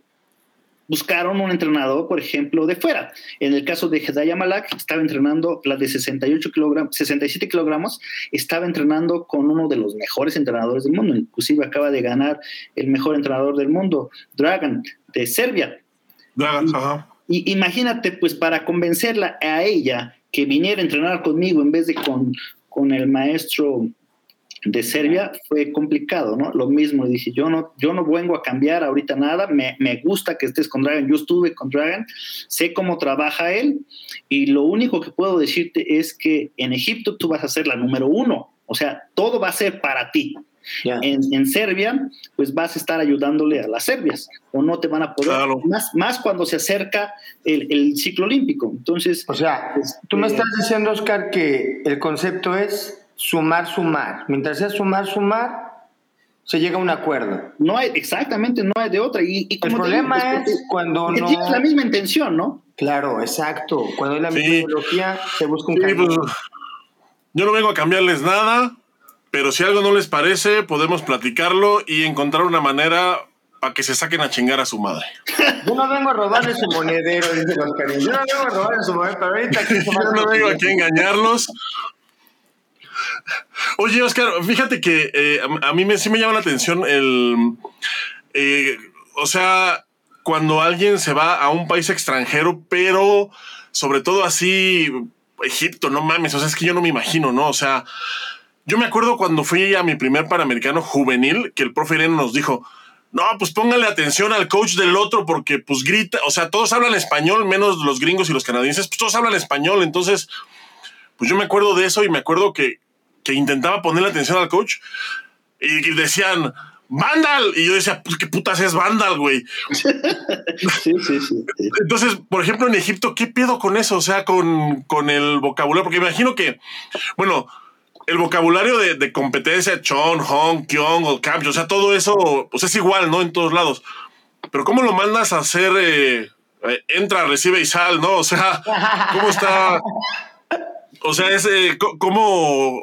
buscaron un entrenador, por ejemplo, de fuera. En el caso de Hedaya Malak, estaba entrenando la de 68 kilogramos, 67 kilogramos, estaba entrenando con uno de los mejores entrenadores del mundo, inclusive acaba de ganar el mejor entrenador del mundo, Dragan, de Serbia. Ajá. Y imagínate, pues, para convencerla a ella que viniera a entrenar conmigo en vez de con, con el maestro de Serbia, fue complicado, ¿no? Lo mismo, dije, yo no, yo no vengo a cambiar ahorita nada, me, me gusta que estés con Dragon, yo estuve con Dragon, sé cómo trabaja él, y lo único que puedo decirte es que en Egipto tú vas a ser la número uno, o sea, todo va a ser para ti. Ya. En, en Serbia, pues vas a estar ayudándole a las serbias, o no te van a poder, Claro. más, más cuando se acerca el, el ciclo olímpico. Entonces, O sea, Este- tú me estás diciendo, Oscar, que el concepto es sumar, sumar. Mientras sea sumar, sumar, se llega a un acuerdo. no hay, exactamente, no hay de otra. Y, y El como problema digo, pues, es cuando no... tienes la misma intención, ¿no? Claro, exacto. Cuando hay la misma Sí. ideología, se busca un Sí, camino. pues, yo no vengo a cambiarles nada, pero si algo no les parece, podemos platicarlo y encontrar una manera para que se saquen a chingar a su madre. Yo no vengo a robarle su monedero, dice Oscar. Yo no vengo a robarle su monedero, pero ahorita aquí Yo no vengo aquí a engañarlos. Oye, Oscar, fíjate que eh, a, a mí me, sí me llama la atención el... eh, o sea, cuando alguien se va a un país extranjero, pero sobre todo así, Egipto, no mames, o sea, es que yo no me imagino, ¿no? O sea, yo me acuerdo cuando fui a mi primer Panamericano juvenil, que el profe Irene nos dijo, no, pues póngale atención al coach del otro porque pues grita, o sea, todos hablan español, menos los gringos y los canadienses, pues todos hablan español, entonces, pues yo me acuerdo de eso y me acuerdo que, que intentaba ponerle atención al coach y decían, Vandal, y yo decía, pues qué putas es Vandal, güey. Sí, sí, sí. sí. Entonces, por ejemplo, en Egipto, ¿qué pedo con eso? O sea, con, con el vocabulario, porque imagino que, bueno, el vocabulario de, de competencia, Chon, Hong, Kyong o Camp, o sea, todo eso, pues es igual, ¿no? En todos lados. Pero ¿cómo lo mandas a hacer? eh, eh, entra, recibe y sal, ¿no? O sea, ¿cómo está? O sea, es eh, co- como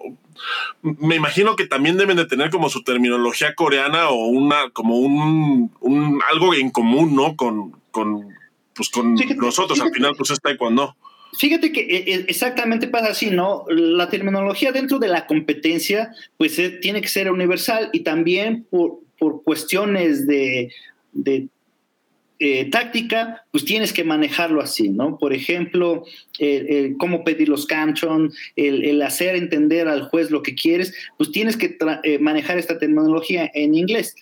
me imagino que también deben de tener como su terminología coreana o una como un, un algo en común, ¿no? Con con pues con nosotros al final pues es taekwondo. Fíjate que eh, eh, exactamente pasa así, ¿no? La terminología dentro de la competencia, pues eh, tiene que ser universal y también por, por cuestiones de, de táctica, pues tienes que manejarlo así, ¿no? Por ejemplo, cómo pedir los canchon, el, hacer entender al juez lo que quieres, pues tienes que manejar esta terminología en inglés.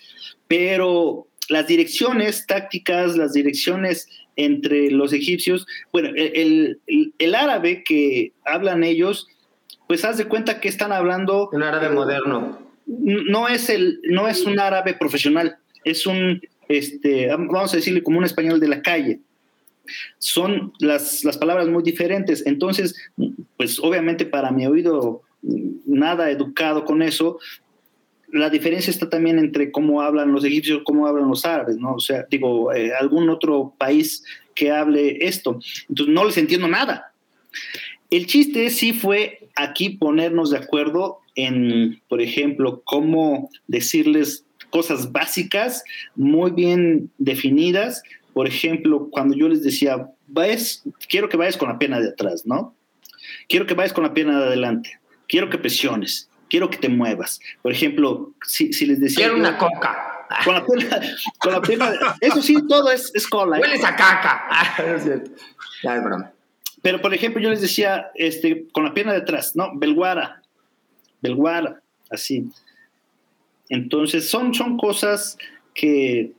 Pero las direcciones tácticas, las direcciones entre los egipcios, bueno, el, el, el árabe que hablan ellos, pues haz de cuenta que están hablando... Un árabe moderno. No es, el, no es un árabe profesional, es un, este, vamos a decirle como un español de la calle. Son las, las palabras muy diferentes. Entonces, pues obviamente para mi oído nada educado con eso, la diferencia está también entre cómo hablan los egipcios, cómo hablan los árabes, ¿no? O sea, digo, eh, algún otro país que hable esto. Entonces, no les entiendo nada. El chiste sí fue aquí ponernos de acuerdo en, por ejemplo, cómo decirles cosas básicas, muy bien definidas. Por ejemplo, cuando yo les decía, quiero que vayas con la pena de atrás, ¿no? Quiero que vayas con la pierna de adelante. Quiero que presiones. Quiero que te muevas. Por ejemplo, si, les decía... Quiero una coca. Con la pierna, con la pierna eso sí, todo es, es cola. ¿eh? Hueles a caca. es cierto. Ya es broma. Pero, por ejemplo, yo les decía, este, con la pierna de atrás, ¿no? Belguara. Belguara, así. Entonces, son, son cosas que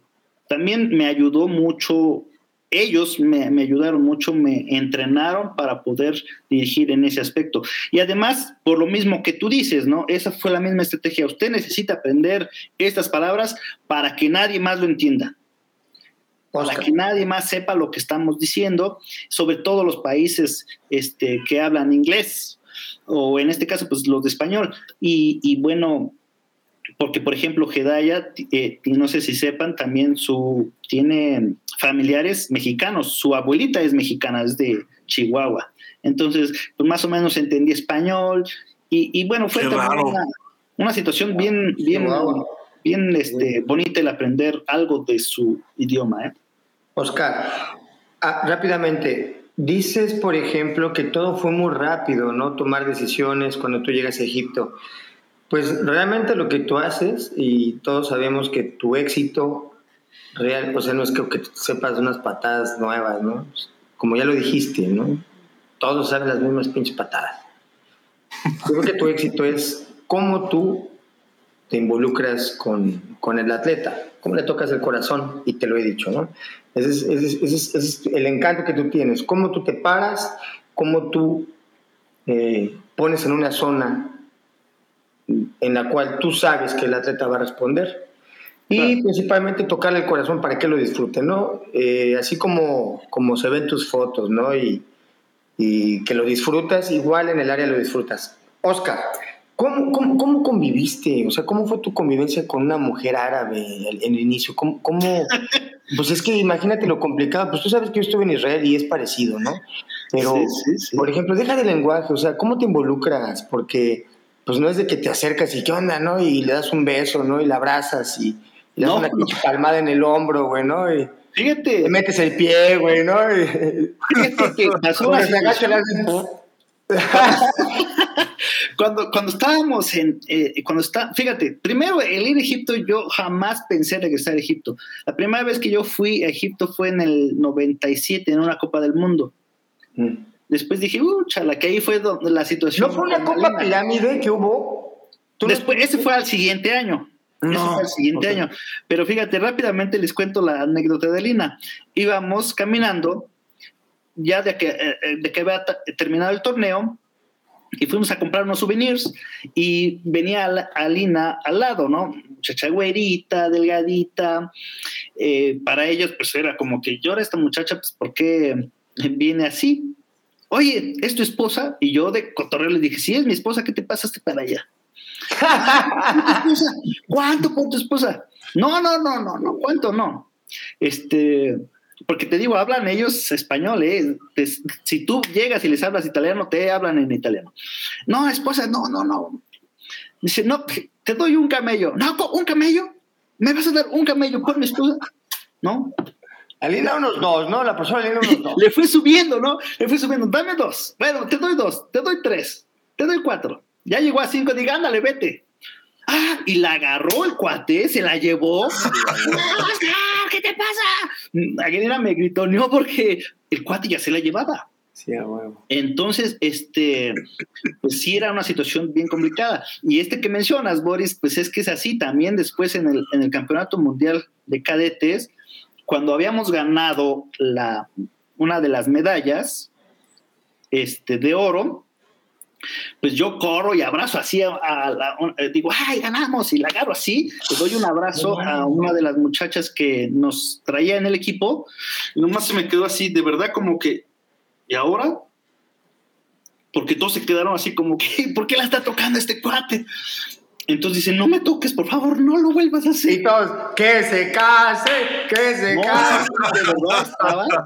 también me ayudó mucho ellos me, ayudaron mucho, me entrenaron para poder dirigir en ese aspecto. Y además, por lo mismo que tú dices, ¿no? Esa fue la misma estrategia. Usted necesita aprender estas palabras para que nadie más lo entienda. Para que nadie más sepa lo que estamos diciendo, sobre todo los países este, que hablan inglés, o en este caso, pues los de español. Y, y bueno, porque por ejemplo Hedaya, eh, no sé si sepan, también su, tiene familiares mexicanos, su abuelita es mexicana, es de Chihuahua, entonces pues más o menos entendí español y, bueno, fue una, situación bien, bien, bien este, bonita el aprender algo de su idioma. ¿eh? Oscar, ah, rápidamente, dices por ejemplo que todo fue muy rápido, ¿no? Tomar decisiones cuando tú llegas a Egipto. Pues realmente lo que tú haces, y todos sabemos que tu éxito real, o sea, no es que, que sepas unas patadas nuevas, ¿no? Como ya lo dijiste, ¿no? Todos saben las mismas pinches patadas. Creo que tu éxito es cómo tú te involucras con, con, el atleta, cómo le tocas el corazón, y te lo he dicho, ¿no? Ese es, ese es, ese es el encanto que tú tienes, cómo tú te paras, cómo tú eh, pones en una zona en la cual tú sabes que el atleta va a responder. Y principalmente tocarle el corazón para que lo disfrute, ¿no? Eh, así como, como se ven tus fotos, ¿no? Y, y, que lo disfrutas, igual en el área lo disfrutas. Oscar, ¿cómo, cómo, cómo conviviste? O sea, ¿cómo fue tu convivencia con una mujer árabe en el inicio? ¿Cómo, cómo, pues es que imagínate lo complicado. Pues tú sabes que yo estuve en Israel y es parecido, ¿no? Pero, por ejemplo, deja de lenguaje, o sea, ¿cómo te involucras? Porque pues no es de que te acercas y qué onda, ¿no? Y le das un beso, ¿no? Y la abrazas y, le das una pinche palmada en el hombro, güey, ¿no? Y fíjate. Te metes el pie, güey, ¿no? Y, fíjate que pasó cuando, cuando estábamos en, eh, cuando está, fíjate, primero el ir a Egipto, yo jamás pensé regresar a Egipto. La primera vez que yo fui a Egipto fue en el 97, en una Copa del Mundo. Mm. Después dije, uh, chala, que ahí fue donde la situación. ¿No fue una Copa Pirámide que hubo? Después, ese fue al siguiente año. No, ese fue al siguiente año. Pero fíjate, rápidamente les cuento la anécdota de Lina. Íbamos caminando, ya de que, eh, eh, de que había terminado el torneo, y fuimos a comprar unos souvenirs y venía Alina al lado, ¿no? Muchacha güerita, delgadita. Eh, para ellos, pues era como que llora esta muchacha, pues, ¿por qué viene así? Oye, ¿es tu esposa? Y yo de cotorreo le dije, sí, es mi esposa, ¿qué te pasaste para allá? ¿Cuánto por tu esposa? No, no, no, no, no, ¿cuánto no? Este, porque te digo, hablan ellos español, ¿eh? si tú llegas y les hablas italiano, te hablan en italiano. No, esposa, no, no, no. Dice, no, te doy un camello. No, ¿un camello? ¿Me vas a dar un camello por mi esposa? ¿No? Alina unos dos, ¿no? La persona Alina unos dos. Le fue subiendo, ¿no? Le fue subiendo. Dame dos. Bueno, te doy dos, te doy tres, te doy cuatro. Ya llegó a cinco, diga, ándale, vete. Ah, y la agarró el cuate, se la llevó. ¿Qué te pasa? Aguilera me gritoneó porque el cuate ya se la llevaba. Sí, a huevo. Entonces, este, pues sí era una situación bien complicada. Y este que mencionas, Boris, pues es que es así. También después en el, en el Campeonato Mundial de Cadetes, cuando habíamos ganado la, una de las medallas este, de oro, pues yo corro y abrazo así a, la, eh, digo, ay, ganamos, y la agarro así, le doy un abrazo a una de las muchachas que nos traía en el equipo, y nomás se me quedó así, de verdad, como que, ¿y ahora? Porque todos se quedaron así como que, ¿por qué la está tocando este cuate? Entonces dice, no me toques, por favor, no lo vuelvas a hacer. Y todos, que se case, que se No, case.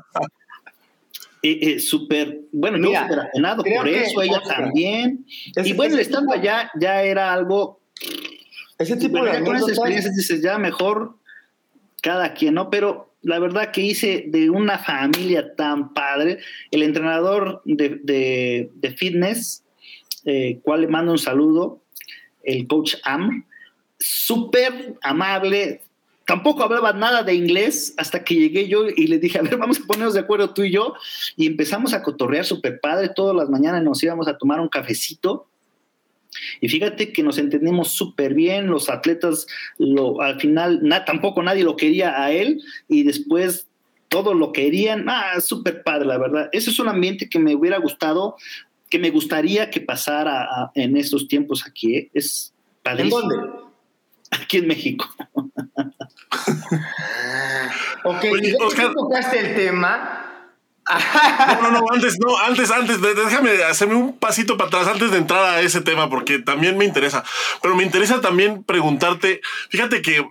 eh, eh, súper, bueno, yo Mira, súper apenado creo por que, eso, ella también. y bueno, estando tipo- allá ya era algo, Ese tipo bueno, de ya con esas experiencias dices, ya mejor cada quien, ¿no? Pero la verdad que hice de una familia tan padre, el entrenador de, de- de fitness, eh, cual le mando un saludo, el coach Am, súper amable, tampoco hablaba nada de inglés hasta que llegué yo y le dije, a ver, vamos a ponernos de acuerdo tú y yo, y empezamos a cotorrear súper padre, todas las mañanas nos íbamos a tomar un cafecito, y fíjate que nos entendimos súper bien, los atletas, lo, al final na- tampoco nadie lo quería a él y después todos lo querían. Ah, súper padre, la verdad. Ese es un ambiente que me hubiera gustado, que me gustaría que pasara a- en estos tiempos aquí. ¿eh? Es ¿En padrísimo. dónde? Aquí en México. Ok, Oye, Oscar. tocaste el tema. No, no, no, antes, no, antes, antes, déjame hacerme un pasito para atrás antes de entrar a ese tema, porque también me interesa. Pero me interesa también preguntarte, fíjate que,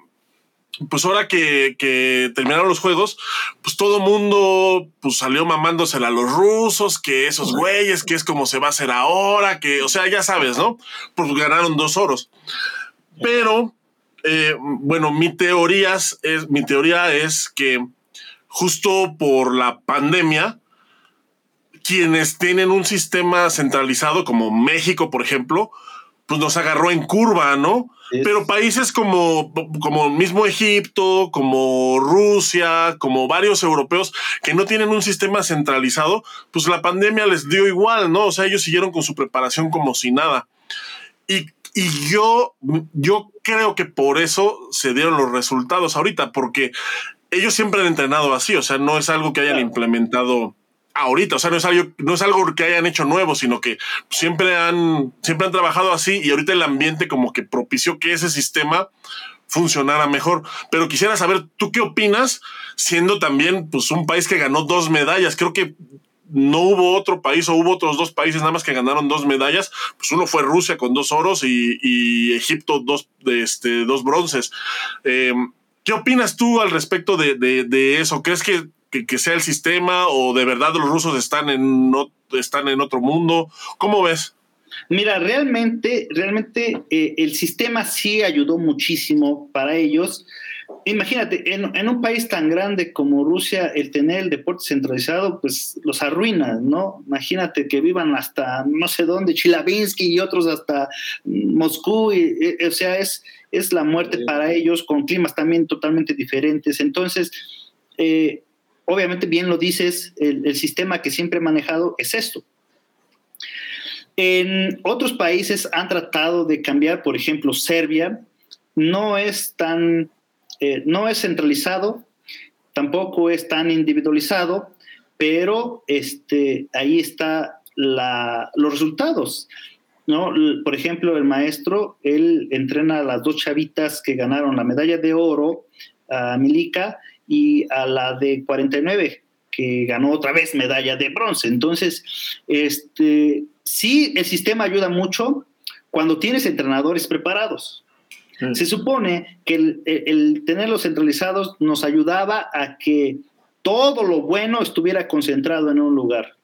pues ahora que, que terminaron los juegos, pues todo mundo pues salió mamándosela a los rusos, que esos güeyes, que es como se va a hacer ahora, que, o sea, ya sabes, ¿no? Pues ganaron dos oros. Pero, eh, bueno, mi teoría es, mi teoría es que justo por la pandemia, quienes tienen un sistema centralizado como México, por ejemplo, pues nos agarró en curva, ¿no? Es- Pero países como, como mismo Egipto, como Rusia, como varios europeos que no tienen un sistema centralizado, pues la pandemia les dio igual, ¿no? O sea, ellos siguieron con su preparación como si nada. Y, y yo, yo creo que por eso se dieron los resultados ahorita, porque ellos siempre han entrenado así, o sea, no es algo que hayan Claro. implementado ahorita, o sea, no es, algo, no es algo que hayan hecho nuevo, sino que siempre han, siempre han trabajado así y ahorita el ambiente como que propició que ese sistema funcionara mejor. Pero quisiera saber, ¿tú qué opinas siendo también pues, un país que ganó dos medallas? Creo que no hubo otro país o hubo otros dos países nada más que ganaron dos medallas. Pues uno fue Rusia con dos oros y, y Egipto dos, este, dos bronces. Eh, ¿Qué opinas tú al respecto de, de, de eso? ¿Crees que, que, que, sea el sistema o de verdad los rusos están en, no, están en otro mundo? ¿Cómo ves? Mira, realmente, realmente eh, el sistema sí ayudó muchísimo para ellos. Imagínate, en, en, un país tan grande como Rusia, el tener el deporte centralizado, pues los arruina, ¿no? Imagínate que vivan hasta no sé dónde, Chilabinsky y otros hasta Moscú, y, y, o sea, es, es la muerte sí. para ellos, con climas también totalmente diferentes. Entonces, eh, obviamente, bien lo dices, el, sistema que siempre he manejado es esto. En otros países han tratado de cambiar, por ejemplo, Serbia no es tan, eh, no es centralizado, tampoco es tan individualizado, pero este, ahí está la, los resultados. ¿no? Por ejemplo, el maestro, él entrena a las dos chavitas que ganaron la medalla de oro, a Milica y a la de 49, que ganó otra vez medalla de bronce. Entonces, este, sí, el sistema ayuda mucho cuando tienes entrenadores preparados. Mm. Se supone que el, el, el, tenerlos centralizados nos ayudaba a que todo lo bueno estuviera concentrado en un lugar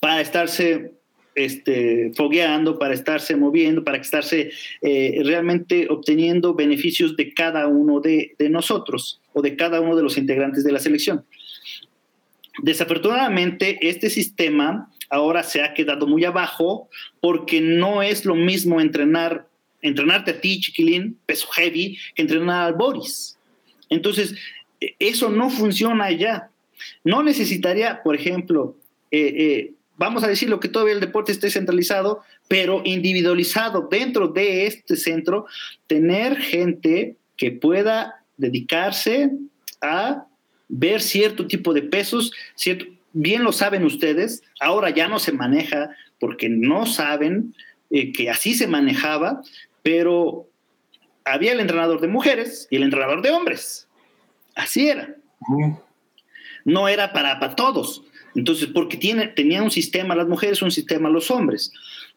para estarse este, fogueando, para estarse moviendo, para estarse eh, realmente obteniendo beneficios de cada uno de, de nosotros o de cada uno de los integrantes de la selección. Desafortunadamente, este sistema ahora se ha quedado muy abajo porque no es lo mismo entrenar, entrenarte a ti, chiquilín, peso heavy, que entrenar al Boris. Entonces, eso no funciona ya. No necesitaría, por ejemplo, eh, eh, vamos a decirlo que todavía el deporte esté centralizado, pero individualizado dentro de este centro, tener gente que pueda dedicarse a ver cierto tipo de pesos, cierto, bien lo saben ustedes, ahora ya no se maneja porque no saben eh, que así se manejaba, pero había el entrenador de mujeres y el entrenador de hombres. Así era. No era para, para todos. Entonces, porque tiene, tenía un sistema las mujeres, un sistema los hombres.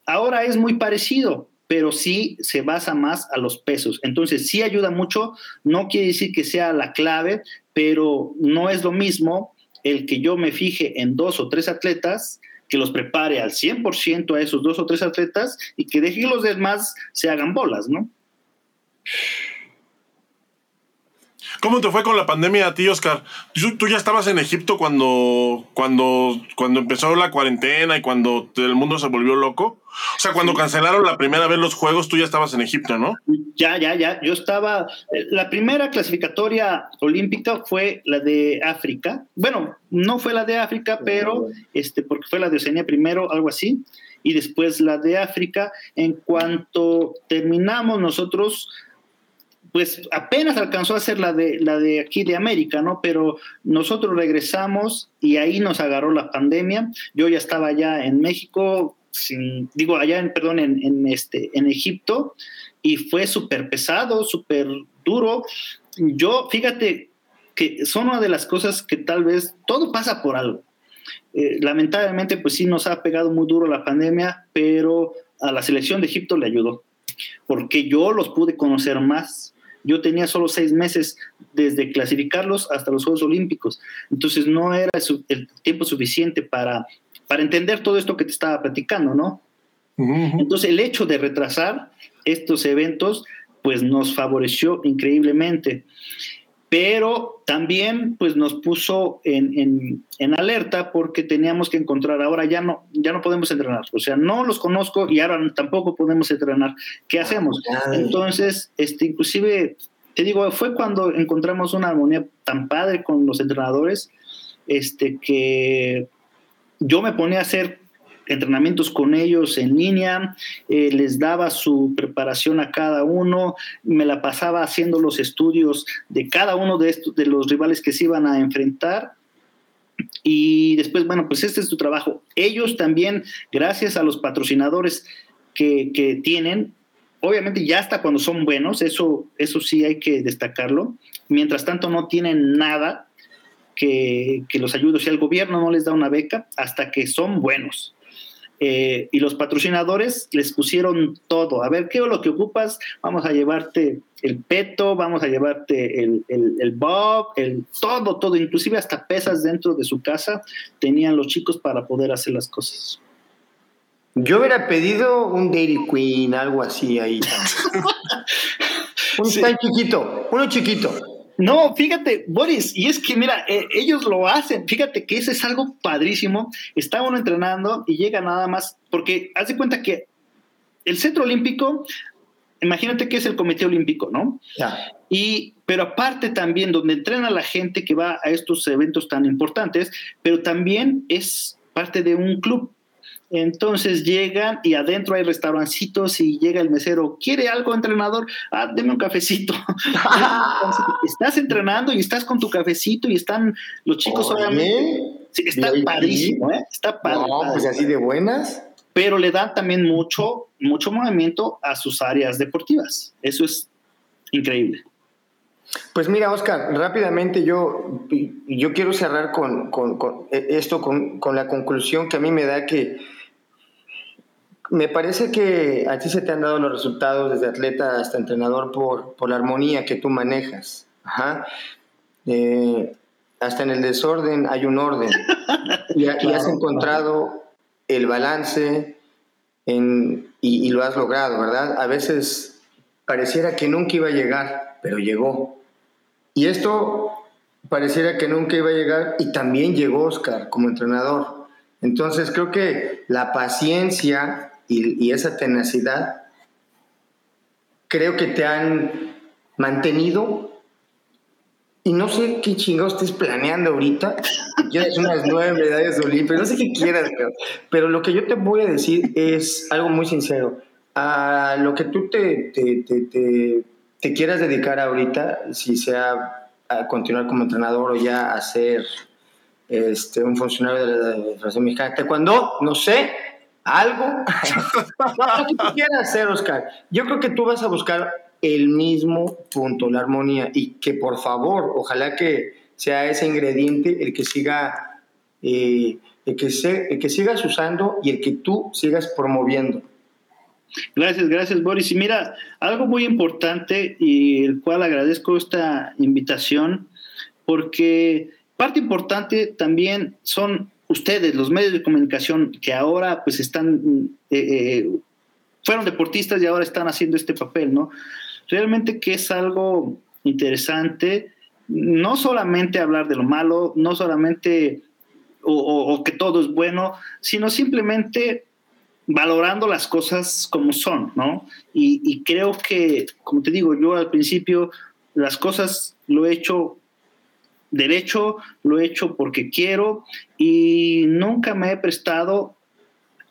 Ahora es muy parecido. Pero sí se basa más a los pesos. Entonces, sí ayuda mucho, no quiere decir que sea la clave, pero no es lo mismo el que yo me fije en dos o tres atletas, que los prepare al 100% a esos dos o tres atletas y que deje que los demás se hagan bolas, ¿no? ¿Cómo te fue con la pandemia a ti, Oscar? Tú, ya estabas en Egipto cuando, cuando, cuando empezó la cuarentena y cuando el mundo se volvió loco. O sea, cuando cancelaron la primera vez los juegos, tú ya estabas en Egipto, ¿no? Ya, ya, ya. Yo estaba. Eh, la primera clasificatoria olímpica fue la de África. Bueno, no fue la de África, pero este, porque fue la de Oceanía primero, algo así. Y después la de África. En cuanto terminamos nosotros, pues apenas alcanzó a ser la de, la de aquí de América, ¿no? Pero nosotros regresamos y ahí nos agarró la pandemia. Yo ya estaba allá en México, sin, digo, allá en, perdón, en, este, en Egipto, y fue súper pesado, súper duro. Yo, fíjate que son una de las cosas que tal vez todo pasa por algo. Eh, lamentablemente, pues sí nos ha pegado muy duro la pandemia, pero a la selección de Egipto le ayudó, porque yo los pude conocer más yo tenía solo seis meses desde clasificarlos hasta los Juegos Olímpicos. Entonces no era el tiempo suficiente para, para entender todo esto que te estaba platicando, ¿no? Entonces el hecho de retrasar estos eventos, pues nos favoreció increíblemente pero también pues nos puso en, alerta porque teníamos que encontrar, ahora ya no, ya no podemos entrenar, o sea, no los conozco y ahora tampoco podemos entrenar, ¿qué hacemos? Entonces, este, inclusive, te digo, fue cuando encontramos una armonía tan padre con los entrenadores, este, que yo me ponía a hacer entrenamientos con ellos en línea, eh, les daba su preparación a cada uno, me la pasaba haciendo los estudios de cada uno de, estos, de los rivales que se iban a enfrentar. Y después, bueno, pues este es tu trabajo. Ellos también, gracias a los patrocinadores que, que tienen, obviamente ya hasta cuando son buenos, eso, eso sí hay que destacarlo. Mientras tanto no tienen nada que, que los ayude. si el gobierno no les da una beca hasta que son buenos. Eh, y los patrocinadores les pusieron todo. A ver, ¿qué es lo que ocupas? Vamos a llevarte el peto, vamos a llevarte el, el, bob, el todo, todo, inclusive hasta pesas dentro de su casa tenían los chicos para poder hacer las cosas. Yo hubiera pedido un Dairy Queen, algo así ahí. un tan chiquito, uno chiquito. No, fíjate, Boris, y es que mira, eh, ellos lo hacen, fíjate que eso es algo padrísimo. Está uno entrenando y llega nada más, porque haz de cuenta que el centro olímpico, imagínate que es el comité olímpico, ¿no? Y, pero aparte también donde entrena la gente que va a estos eventos tan importantes, pero también es parte de un club. Entonces llegan y adentro hay restaurancitos y llega el mesero, ¿quiere algo, entrenador? Ah, deme un cafecito. estás entrenando y estás con tu cafecito y están los chicos obviamente. Sí, está padrísimo, ¿eh? Está padre. No, pues así de buenas. Pero le dan también mucho, mucho movimiento a sus áreas deportivas. Eso es increíble. Pues mira, Oscar, rápidamente yo, yo quiero cerrar con, con, con esto, con, con, la conclusión que a mí me da que me parece que a ti se te han dado los resultados desde atleta hasta entrenador por, por la armonía que tú manejas. Ajá. Eh, hasta en el desorden hay un orden. Y, has encontrado el balance en, y, y, lo has logrado, ¿verdad? A veces pareciera que nunca iba a llegar, pero llegó. Y esto pareciera que nunca iba a llegar y también llegó Oscar como entrenador. Entonces creo que la paciencia y, esa tenacidad creo que te han mantenido y no sé qué chingados estés planeando ahorita. Quieres unas nueve medallas Olimpia, no sé qué quieras, pero, lo que yo te voy a decir es algo muy sincero. A lo que tú te, te, quieras dedicar ahorita, si sea a continuar como entrenador o ya a ser este, un funcionario de la Federación Mexicana de no sé, algo. lo que tú quieras hacer, Oscar. Yo creo que tú vas a buscar el mismo punto, la armonía, y que por favor, ojalá que sea ese ingrediente el que siga, eh, el, que se, el que sigas usando y el que tú sigas promoviendo. Gracias, gracias Boris. Y mira, algo muy importante y el cual agradezco esta invitación, porque parte importante también son ustedes, los medios de comunicación, que ahora pues están, eh, eh, fueron deportistas y ahora están haciendo este papel, ¿no? Realmente que es algo interesante, no solamente hablar de lo malo, no solamente o que todo es bueno, sino simplemente valorando las cosas como son, ¿no? Y, creo que, como te digo, yo al principio las cosas lo he hecho derecho, lo he hecho porque quiero y nunca me he prestado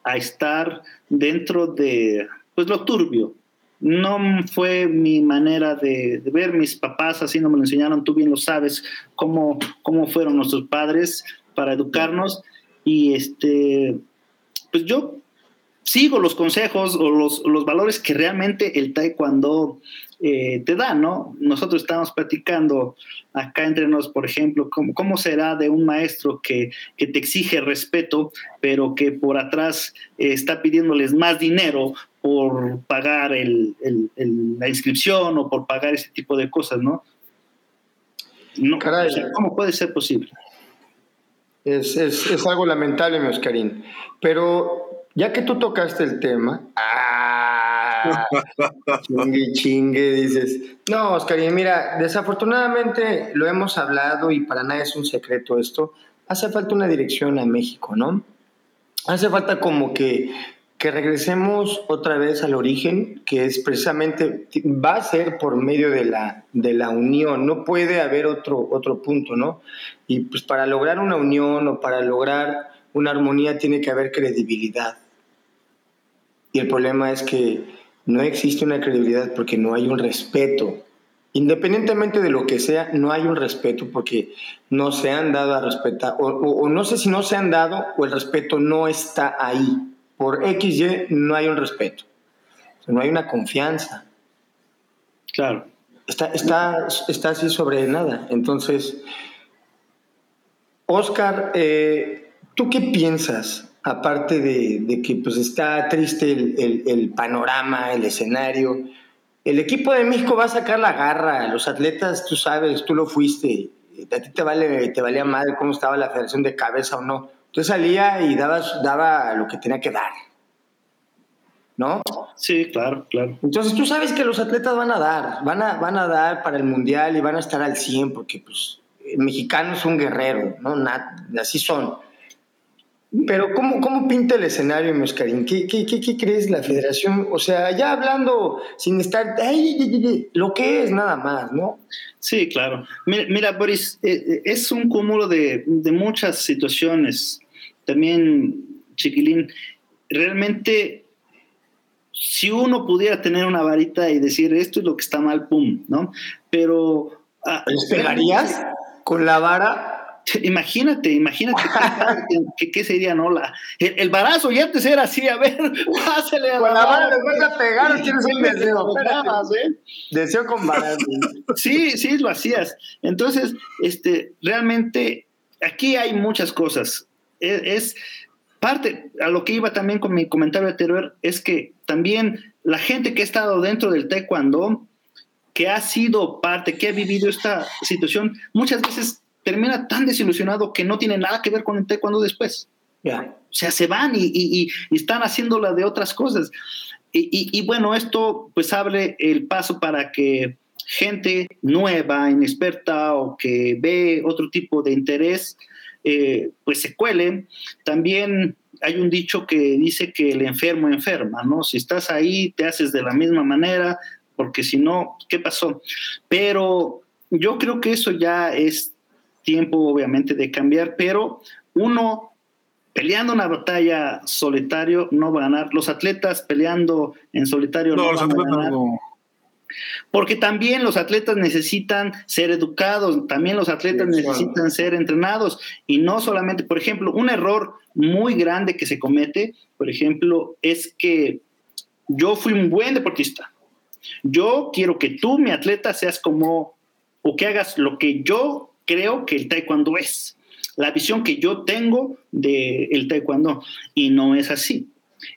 a estar dentro de, pues, lo turbio. No fue mi manera de, ver, mis papás así no me lo enseñaron, tú bien lo sabes, cómo, cómo fueron nuestros padres para educarnos y este, pues yo sigo los consejos o los, los valores que realmente el taekwondo eh, te da, ¿no? Nosotros estamos platicando acá entre nos, por ejemplo, cómo, cómo será de un maestro que, que, te exige respeto, pero que por atrás eh, está pidiéndoles más dinero por pagar el, el, la inscripción o por pagar ese tipo de cosas, ¿no? no ¿Cómo puede ser posible? Es, es, es algo lamentable, mi Oscarín. Pero ya que tú tocaste el tema, ah, chingue, chingue, dices. No, Oscarín, mira, desafortunadamente lo hemos hablado y para nada es un secreto esto. Hace falta una dirección a México, ¿no? Hace falta como que, que regresemos otra vez al origen, que es precisamente, va a ser por medio de la, de la unión, no puede haber otro, otro punto, ¿no? Y pues para lograr una unión o para lograr una armonía tiene que haber credibilidad. Y el problema es que no existe una credibilidad porque no hay un respeto. Independientemente de lo que sea, no hay un respeto porque no se han dado a respetar, o, no sé si no se han dado o el respeto no está ahí. Por XY no hay un respeto, no hay una confianza. Claro. Está, está, está así sobre nada. Entonces, Oscar, eh, ¿tú qué piensas aparte de, que pues está triste el, panorama, el escenario, el equipo de México va a sacar la garra, los atletas, tú sabes, tú lo fuiste, a ti te, vale, te valía madre cómo estaba la federación de cabeza o no. Tú salía y dabas, daba lo que tenía que dar. ¿No? Sí, claro, claro. Entonces tú sabes que los atletas van a dar, van a, van a dar para el mundial y van a estar al 100 porque pues el mexicano es un guerrero, ¿no? así son. Pero ¿cómo, cómo pinta el escenario, Moscarín? ¿Qué, qué, qué, crees la federación? O sea, ya hablando sin estar, ay, lo que es nada más, ¿no? Sí, claro. Mira, Boris, eh, eh, es un cúmulo de, de, muchas situaciones. También, Chiquilín, realmente, si uno pudiera tener una varita y decir esto es lo que está mal, pum, ¿no? Pero... Ah, pegarías con la vara? Imagínate, imagínate qué, sería, ¿no? La, el, barazo y antes era así, a ver, pásale a con la, mano le vas a pegar, tienes un deseo. ¿eh? Deseo con barazo. Sí, sí, lo hacías. Entonces, este, realmente, aquí hay muchas cosas. E, es, parte, a lo que iba también con mi comentario anterior, es que también la gente que ha estado dentro del taekwondo, que ha sido parte, que ha vivido esta situación, muchas veces termina tan desilusionado que no tiene nada que ver con el taekwondo después. ya O sea, se van y, y, y están haciéndola de otras cosas. Y, bueno, esto pues abre el paso para que gente nueva, inexperta o que ve otro tipo de interés, eh, pues se cuele. También hay un dicho que dice que el enfermo enferma, ¿no? Si estás ahí, te haces de la misma manera, porque si no, ¿qué pasó? Pero yo creo que eso ya es tiempo obviamente de cambiar, pero uno peleando una batalla solitario no va a ganar. Los atletas peleando en solitario no, van a ganar. Porque también los atletas necesitan ser educados, también los atletas necesitan ser entrenados y no solamente, por ejemplo, un error muy grande que se comete, por ejemplo, es que yo fui un buen deportista. Yo quiero que tú, mi atleta, seas como o que hagas lo que yo creo que el taekwondo es, la visión que yo tengo del el taekwondo, y no es así.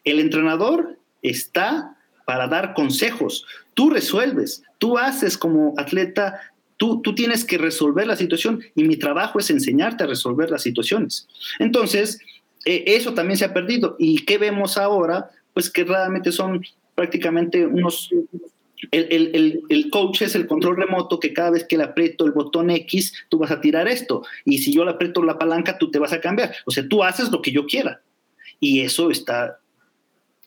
El entrenador está para dar consejos. Tú resuelves, tú haces como atleta, tú, tú tienes que resolver la situación y mi trabajo es enseñarte a resolver las situaciones. Entonces, eh, eso también se ha perdido. ¿Y qué vemos ahora? Pues que realmente son prácticamente unos... El, el, coach es el control remoto que cada vez que le aprieto el botón X, tú vas a tirar esto. Y si yo le aprieto la palanca, tú te vas a cambiar. O sea, tú haces lo que yo quiera. Y eso está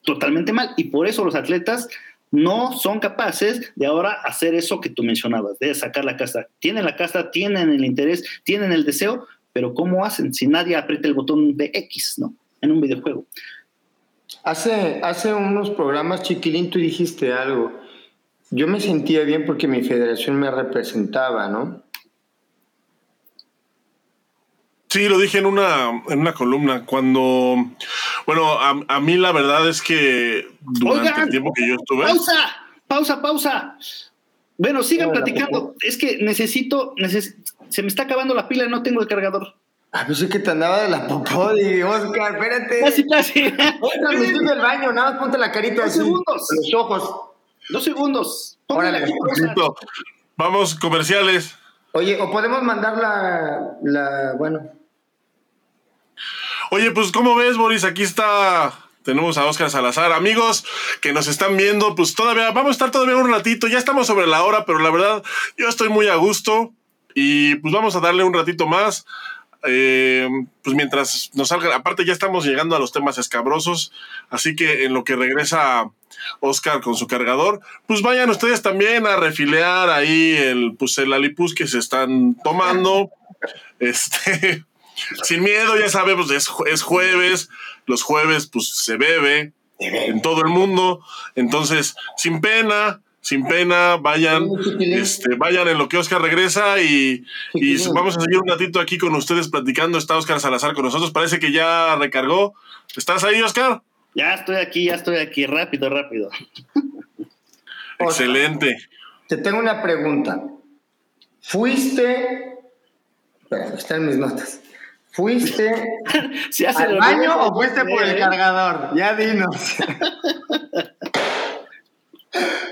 totalmente mal. Y por eso los atletas no son capaces de ahora hacer eso que tú mencionabas, de sacar la casta. Tienen la casta, tienen el interés, tienen el deseo, pero ¿cómo hacen si nadie aprieta el botón de X, ¿no? En un videojuego. Hace, hace unos programas, Chiquilín, tú dijiste algo. Yo me sentía bien porque mi federación me representaba, ¿no? Sí, lo dije en una, en una columna. Cuando, bueno, a, mí la verdad es que durante el tiempo que yo estuve. Pausa, pausa, pausa. Bueno, sigan platicando. Es que necesito, se me está acabando la pila y no tengo el cargador. Ah, pensé que te andaba de la popó, y Oscar, espérate. Casi, casi. Me estoy del baño, nada más ponte la carita Dos segundos. Los ojos. Dos segundos. Órale, Vamos, comerciales. Oye, o podemos mandar la, la, bueno, Oye, pues, ¿cómo ves, Boris? Aquí está. Tenemos a Oscar Salazar. Amigos que nos están viendo, pues todavía vamos a estar todavía un ratito. Ya estamos sobre la hora, pero la verdad, yo estoy muy a gusto. Y pues vamos a darle un ratito más. Eh, pues mientras nos salga, aparte ya estamos llegando a los temas escabrosos, así que en lo que regresa Oscar con su cargador, pues vayan ustedes también a refilear ahí el, pues el alipus que se están tomando. Este, sin miedo, ya sabemos, es, es jueves, los jueves pues se bebe en todo el mundo, entonces sin pena, sin pena, vayan, este, vayan en lo que Oscar regresa y, vamos a seguir un ratito aquí con ustedes platicando. Está Oscar Salazar con nosotros, parece que ya recargó. ¿Estás ahí, Oscar? Ya estoy aquí, ya estoy aquí, rápido, rápido. Excelente. Te tengo una pregunta. ¿Fuiste? Espera, están mis notas. ¿Fuiste al baño o fuiste por el cargador? Ya dinos.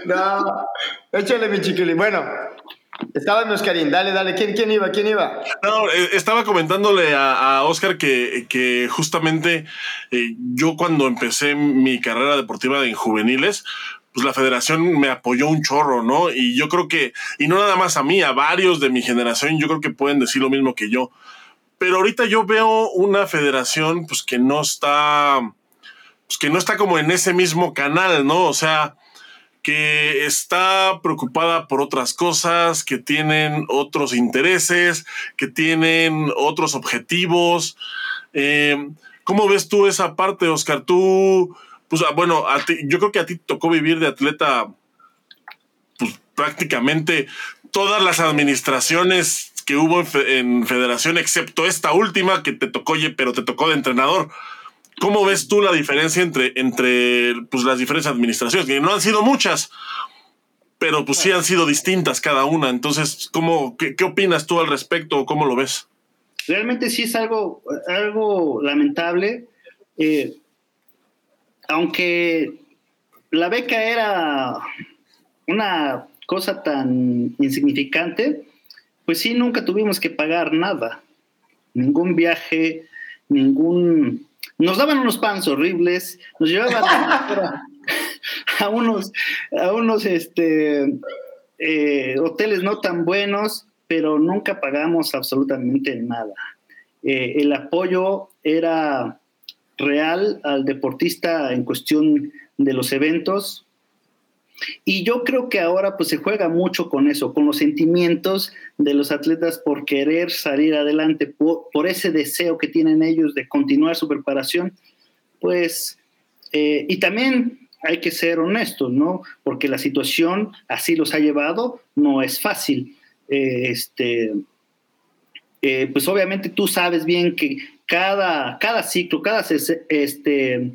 no, échale mi chiquilín. Bueno, estaba en Oscarín, dale, dale. ¿Quién, ¿Quién iba? ¿Quién iba? No, eh, estaba comentándole a, Oscar que, que justamente eh, yo cuando empecé mi carrera deportiva en juveniles, pues la federación me apoyó un chorro, ¿no? Y yo creo que, y no nada más a mí, a varios de mi generación, yo creo que pueden decir lo mismo que yo pero ahorita yo veo una federación pues que no está, pues que no está como en ese mismo canal, ¿no? O sea, que está preocupada por otras cosas, que tienen otros intereses, que tienen otros objetivos. Eh, ¿Cómo ves tú esa parte, Oscar? Tú, pues ah, bueno, yo creo que a ti tocó vivir de atleta pues, prácticamente todas las administraciones que hubo en, federación, excepto esta última que te tocó, pero te tocó de entrenador. ¿Cómo ves tú la diferencia entre, entre pues, las diferentes administraciones? Que no han sido muchas, pero pues sí han sido distintas cada una. Entonces, ¿cómo, qué, opinas tú al respecto o cómo lo ves? Realmente sí es algo, algo lamentable. Eh, aunque la beca era una cosa tan insignificante, pues sí, nunca tuvimos que pagar nada, ningún viaje, ningún... Nos daban unos pans horribles, nos llevaban a, unos, a unos este, eh, hoteles no tan buenos, pero nunca pagamos absolutamente nada. Eh, el apoyo era real al deportista en cuestión de los eventos, y yo creo que ahora pues se juega mucho con eso, con los sentimientos de los atletas por querer salir adelante, por, ese deseo que tienen ellos de continuar su preparación, pues, eh, y también hay que ser honestos, ¿no? Porque la situación así los ha llevado, no es fácil. Eh, este, eh, pues obviamente tú sabes bien que cada, cada ciclo, cada este,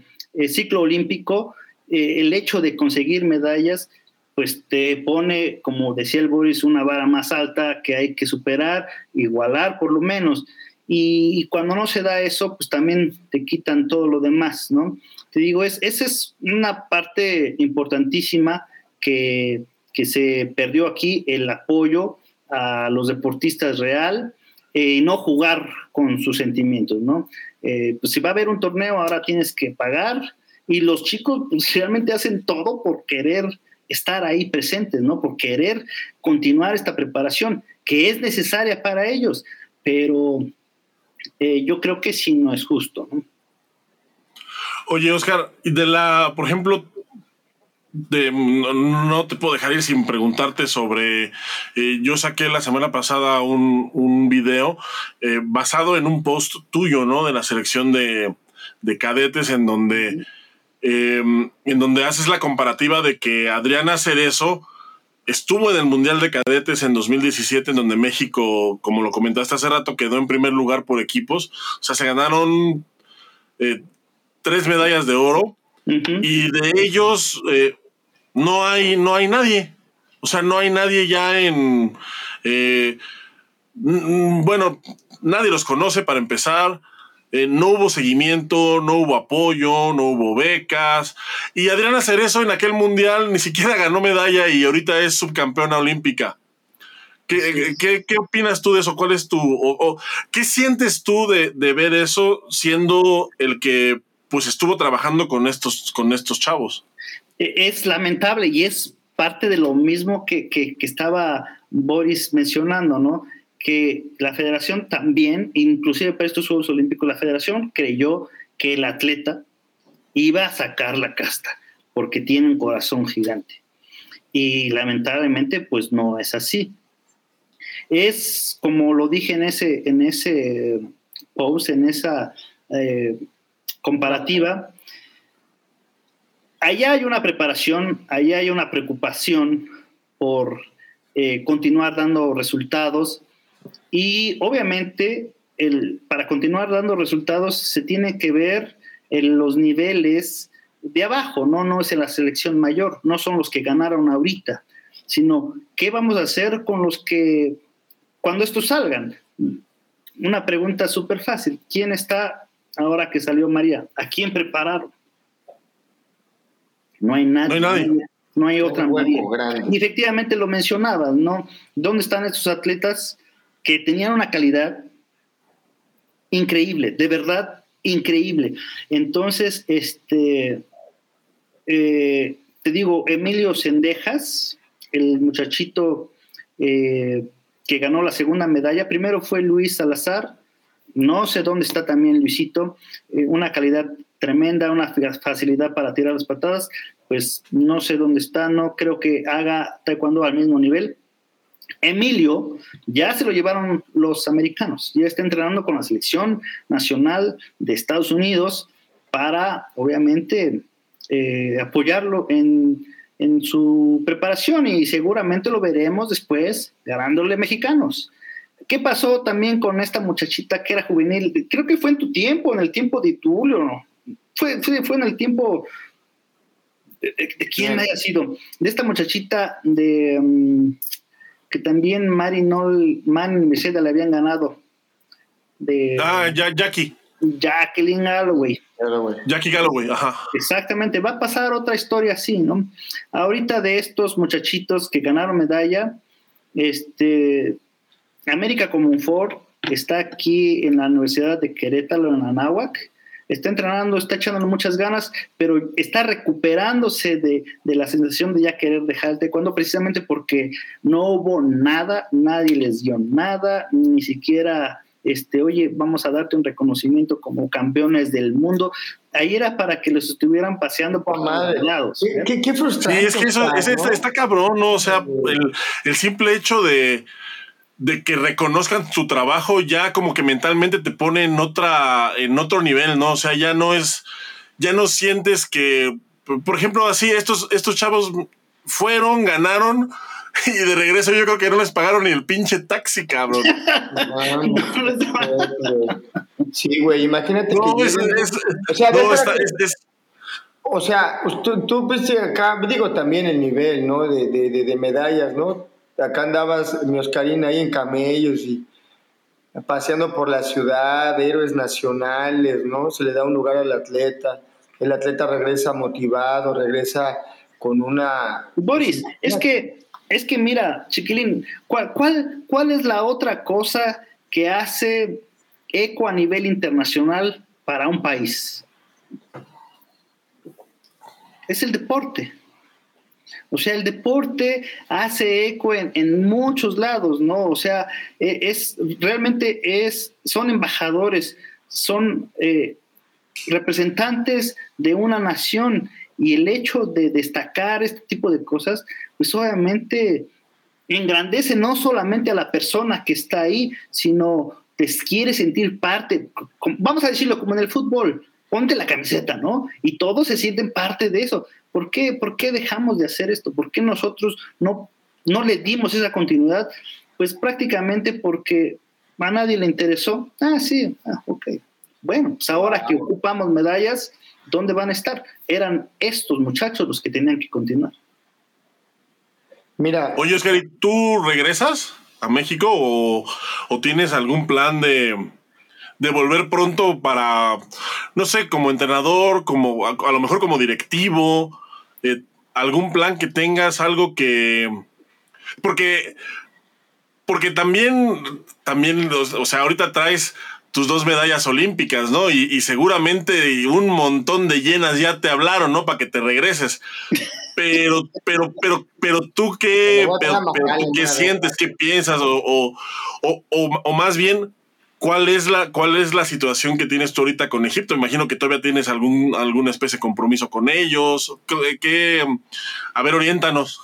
ciclo olímpico, eh, el hecho de conseguir medallas, pues te pone, como decía el Boris, una vara más alta que hay que superar, igualar por lo menos. y, cuando no se da eso, pues también te quitan todo lo demás, ¿no? Te digo, es, esa es una parte importantísima que, que se perdió aquí, el apoyo a los deportistas real eh, y no jugar con sus sentimientos, ¿no? Eh, pues si va a haber un torneo, ahora tienes que pagar y los chicos pues, realmente hacen todo por querer estar ahí presentes, ¿no? Por querer continuar esta preparación que es necesaria para ellos, pero eh, yo creo que sí no es justo. ¿no? Oye, Oscar, de la, por ejemplo, de, no te puedo dejar ir sin preguntarte sobre. Eh, yo saqué la semana pasada un, un video eh, basado en un post tuyo, ¿no? De la selección de, de cadetes, en donde, em, en donde haces la comparativa de que Adriana Cerezo estuvo en el Mundial de Cadetes en 2017, en donde México, como lo comentaste hace rato, quedó en primer lugar por equipos. O sea, se ganaron eh, tres medallas de oro y de ellos eh, no, hay, no hay nadie. O sea, no hay nadie ya en... Eh, bueno, nadie los conoce para empezar. Eh, no hubo seguimiento, no hubo apoyo, no hubo becas. Y Adriana Cerezo en aquel mundial ni siquiera ganó medalla y ahorita es subcampeona olímpica. ¿Qué, qué, opinas tú de eso? ¿Cuál es tu, o, qué sientes tú de, ver eso siendo el que pues estuvo trabajando con estos, con estos chavos? E, es lamentable y es parte de lo mismo que, que estaba Boris mencionando, ¿no? Que la federación también, inclusive para estos Juegos Olímpicos, la federación creyó que el atleta iba a sacar la casta, porque tiene un corazón gigante. Y lamentablemente, pues no es así. Es como lo dije en ese, en ese post, en esa eh, comparativa, allá hay una preparación, allá hay una preocupación por eh, continuar dando resultados, y obviamente, el, para continuar dando resultados, se tiene que ver en los niveles de abajo, ¿no? No es en la selección mayor, no son los que ganaron ahorita, sino qué vamos a hacer con los que, cuando estos salgan. Una pregunta súper fácil, ¿quién está ahora que salió María? ¿A quién prepararon? No hay nadie. No hay, nadie. No hay otra María. Y efectivamente lo mencionabas, ¿no? ¿Dónde están estos atletas que tenían una calidad increíble, de verdad increíble. Entonces, este, eh, te digo, Emilio Sendejas, el muchachito eh, que ganó la segunda medalla, primero fue Luis Salazar, no sé dónde está también Luisito, eh, una calidad tremenda, una facilidad para tirar las patadas, pues no sé dónde está, no creo que haga taekwondo al mismo nivel, Emilio ya se lo llevaron los americanos, ya está entrenando con la selección nacional de Estados Unidos para, obviamente, eh, apoyarlo en, su preparación y seguramente lo veremos después ganándole mexicanos. ¿Qué pasó también con esta muchachita que era juvenil? Creo que fue en tu tiempo, en el tiempo de Tulio, ¿no? Fue, fue, en el tiempo... ¿De, quién haya sido? De esta muchachita de... Mm, que también Mari Nol, Man y Mercedes le habían ganado. De, ah, ya, Jackie. Jacqueline Galloway. Jackie Galloway, ajá. Exactamente, va a pasar otra historia así, ¿no? Ahorita de estos muchachitos que ganaron medalla, este, América Ford está aquí en la Universidad de Querétaro, en Anáhuac, está entrenando, está echándole muchas ganas, pero está recuperándose de, la sensación de ya querer dejar el cuando precisamente porque no hubo nada, nadie les dio nada, ni siquiera, este, oye, vamos a darte un reconocimiento como campeones del mundo. Ahí era para que los estuvieran paseando por todos lados. ¿Qué, qué, frustrante. Sí, es que eso, está, cabrón, ¿no? O sea, el, el simple hecho de de que reconozcan tu trabajo ya como que mentalmente te pone en otra en otro nivel, ¿no? O sea, ya no es ya no sientes que por ejemplo, así estos estos chavos fueron, ganaron y de regreso yo creo que no les pagaron ni el pinche taxi, cabrón. sí, güey, imagínate no, que es, o sea, no, está, es, o sea, pues, tú, tú viste acá, digo también el nivel, ¿no? De, de, de medallas, ¿no? Acá andabas, mi Oscarina, ahí en camellos y paseando por la ciudad, héroes nacionales, ¿no? Se le da un lugar al atleta, el atleta regresa motivado, regresa con una... Boris, es que, es que mira, chiquilín, ¿cuál, cuál, cuál es la otra cosa que hace eco a nivel internacional para un país? Es el deporte. O sea, el deporte hace eco en, muchos lados, ¿no? O sea, e, es realmente es, son embajadores, son eh, representantes de una nación y el hecho de destacar este tipo de cosas, pues obviamente engrandece no solamente a la persona que está ahí, sino te quiere sentir parte, vamos a decirlo como en el fútbol, ponte la camiseta, ¿no? Y todos se sienten parte de eso. ¿Por qué, ¿Por qué dejamos de hacer esto? ¿Por qué nosotros no, no le dimos esa continuidad? Pues prácticamente porque a nadie le interesó. Ah, sí, ah, ok. Bueno, pues ahora que ocupamos medallas, ¿dónde van a estar? Eran estos muchachos los que tenían que continuar. Mira. Oye, Oscar, ¿tú regresas a México o, tienes algún plan de, de, volver pronto para, no sé, como entrenador, como a, lo mejor como directivo? Eh, algún plan que tengas, algo que. Porque. Porque también, también, o sea, ahorita traes tus dos medallas olímpicas, ¿no? Y, seguramente un montón de llenas ya te hablaron, ¿no? Para que te regreses. Pero, pero, pero, pero tú qué, pero, qué sientes, qué piensas, o, o, más bien, ¿cuál es, la, ¿cuál es la situación que tienes tú ahorita con Egipto? Imagino que todavía tienes algún, alguna especie de compromiso con ellos. ¿Qué, a ver, oriéntanos.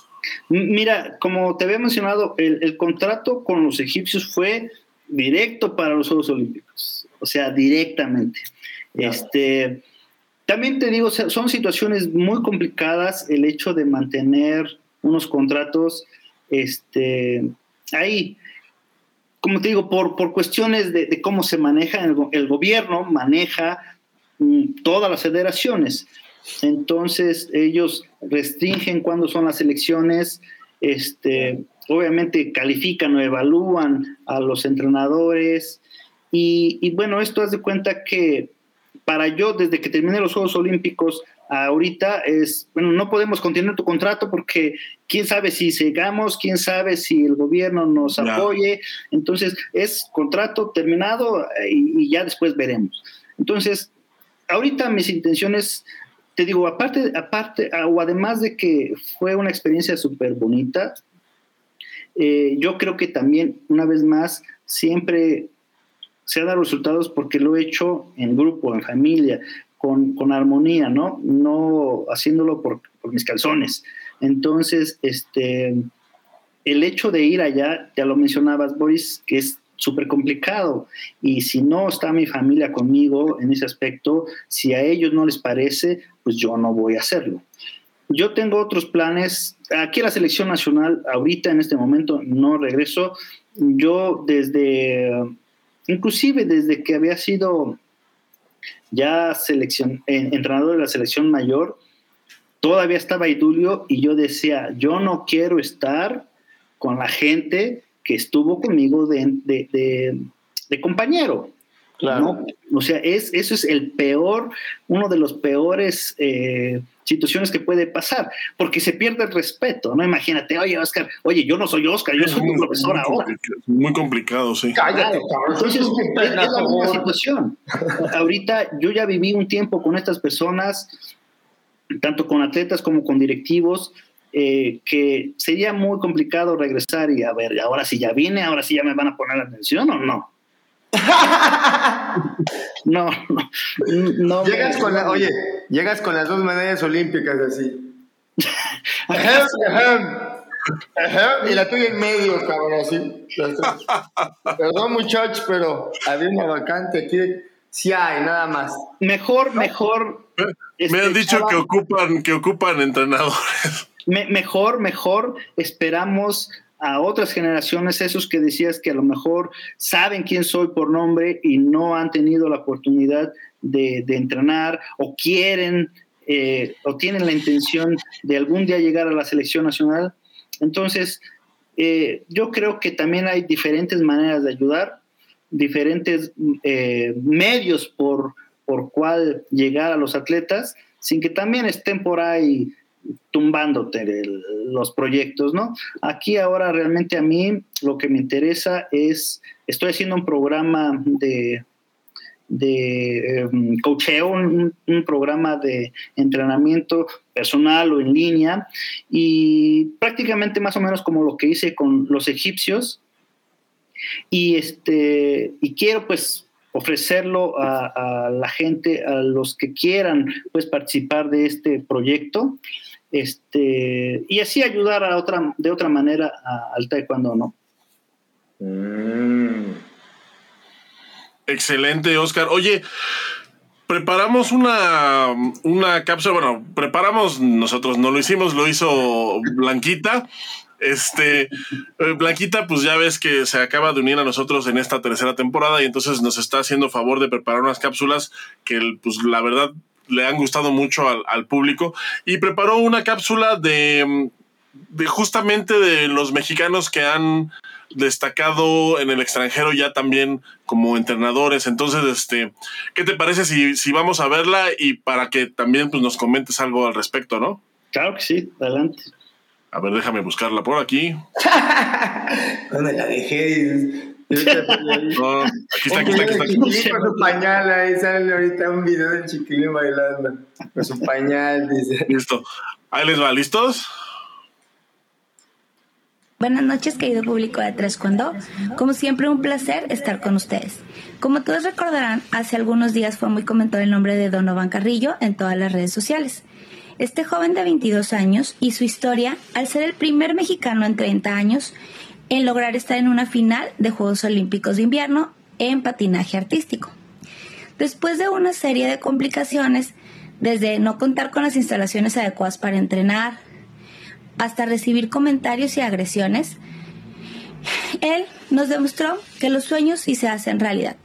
Mira, como te había mencionado, el, el contrato con los egipcios fue directo para los Juegos Olímpicos, o sea, directamente. Este, también te digo, son situaciones muy complicadas el hecho de mantener unos contratos este, ahí. Como te digo, por, por cuestiones de, cómo se maneja, el, gobierno maneja mm, todas las federaciones. Entonces, ellos restringen cuándo son las elecciones, este, obviamente califican o evalúan a los entrenadores y, bueno, esto haz de cuenta que para yo, desde que terminé los Juegos Olímpicos, ahorita es, bueno, no podemos continuar tu contrato porque quién sabe si llegamos, quién sabe si el gobierno nos apoye. Entonces, es contrato terminado y, y, ya después veremos. Entonces, ahorita mis intenciones, te digo, aparte, aparte, o además de que fue una experiencia súper bonita, eh, yo creo que también, una vez más, siempre se han dado resultados porque lo he hecho en grupo, en familia, con, con armonía, ¿no? No haciéndolo por, por, mis calzones. Entonces, este, el hecho de ir allá, ya lo mencionabas, Boris, que es súper complicado. Y si no está mi familia conmigo en ese aspecto, si a ellos no les parece, pues yo no voy a hacerlo. Yo tengo otros planes. Aquí la selección nacional, ahorita en este momento, no regreso. Yo desde, inclusive desde que había sido ya selección, entrenador de la selección mayor, todavía estaba Idulio y yo decía, yo no quiero estar con la gente que estuvo conmigo de, de compañero. Claro. O sea, es, eso es el peor, uno de los peores eh, situaciones que puede pasar, porque se pierde el respeto, ¿no? Imagínate, oye, Oscar, oye, yo no soy Oscar, yo soy tu profesor ahora. Muy complicado, sí. Cállate, Entonces, es, la misma situación. Ahorita yo ya viví un tiempo con estas personas, tanto con atletas como con directivos, eh, que sería muy complicado regresar y a ver, ahora si ya viene, ahora sí ya me van a poner la atención o no. no, no, Llegas con la, oye, llegas con las dos medallas olímpicas así. y la tuya en medio, cabrón, así. Perdón, muchachos, pero había una vacante aquí. Sí hay, nada más. Mejor, mejor. Me han este, dicho que ocupan, que ocupan entrenadores. mejor, mejor esperamos a otras generaciones, esos que decías que a lo mejor saben quién soy por nombre y no han tenido la oportunidad de, entrenar o quieren eh, o tienen la intención de algún día llegar a la selección nacional. Entonces, eh, yo creo que también hay diferentes maneras de ayudar. diferentes eh, medios por, por cual llegar a los atletas, sin que también estén por ahí tumbándote los proyectos, ¿no? Aquí ahora realmente a mí lo que me interesa es, estoy haciendo un programa de, de coacheo, un, programa de entrenamiento personal o en línea y prácticamente más o menos como lo que hice con los egipcios y este y quiero pues ofrecerlo a, a la gente, a los que quieran pues participar de este proyecto este, y así ayudar a otra, de otra manera al taekwondo, ¿no? Mm. Excelente, Oscar. Oye, preparamos una, una cápsula, bueno, preparamos nosotros, no lo hicimos, lo hizo Blanquita. Este, eh, Blanquita, pues ya ves que se acaba de unir a nosotros en esta tercera temporada y entonces nos está haciendo favor de preparar unas cápsulas que, pues la verdad, le han gustado mucho al, público y preparó una cápsula de, de, justamente de los mexicanos que han destacado en el extranjero ya también como entrenadores. Entonces, este, ¿qué te parece si, si vamos a verla y para que también pues, nos comentes algo al respecto, no? Claro que sí, adelante. A ver, déjame buscarla por aquí. ¿Dónde la dejé? No, aquí está, aquí está, aquí está. Con su pañal, ahí sale ahorita un video del chiquilín bailando con su pañal, dice. Listo. Ahí les va, ¿listos? Buenas noches, querido público de Tres Cuando. Como siempre, un placer estar con ustedes. Como todos recordarán, hace algunos días fue muy comentado el nombre de Donovan Carrillo en todas las redes sociales. Este joven de 22 años y su historia, al ser el primer mexicano en 30 años en lograr estar en una final de Juegos Olímpicos de Invierno en patinaje artístico. Después de una serie de complicaciones, desde no contar con las instalaciones adecuadas para entrenar, hasta recibir comentarios y agresiones, él nos demostró que los sueños sí se hacen realidad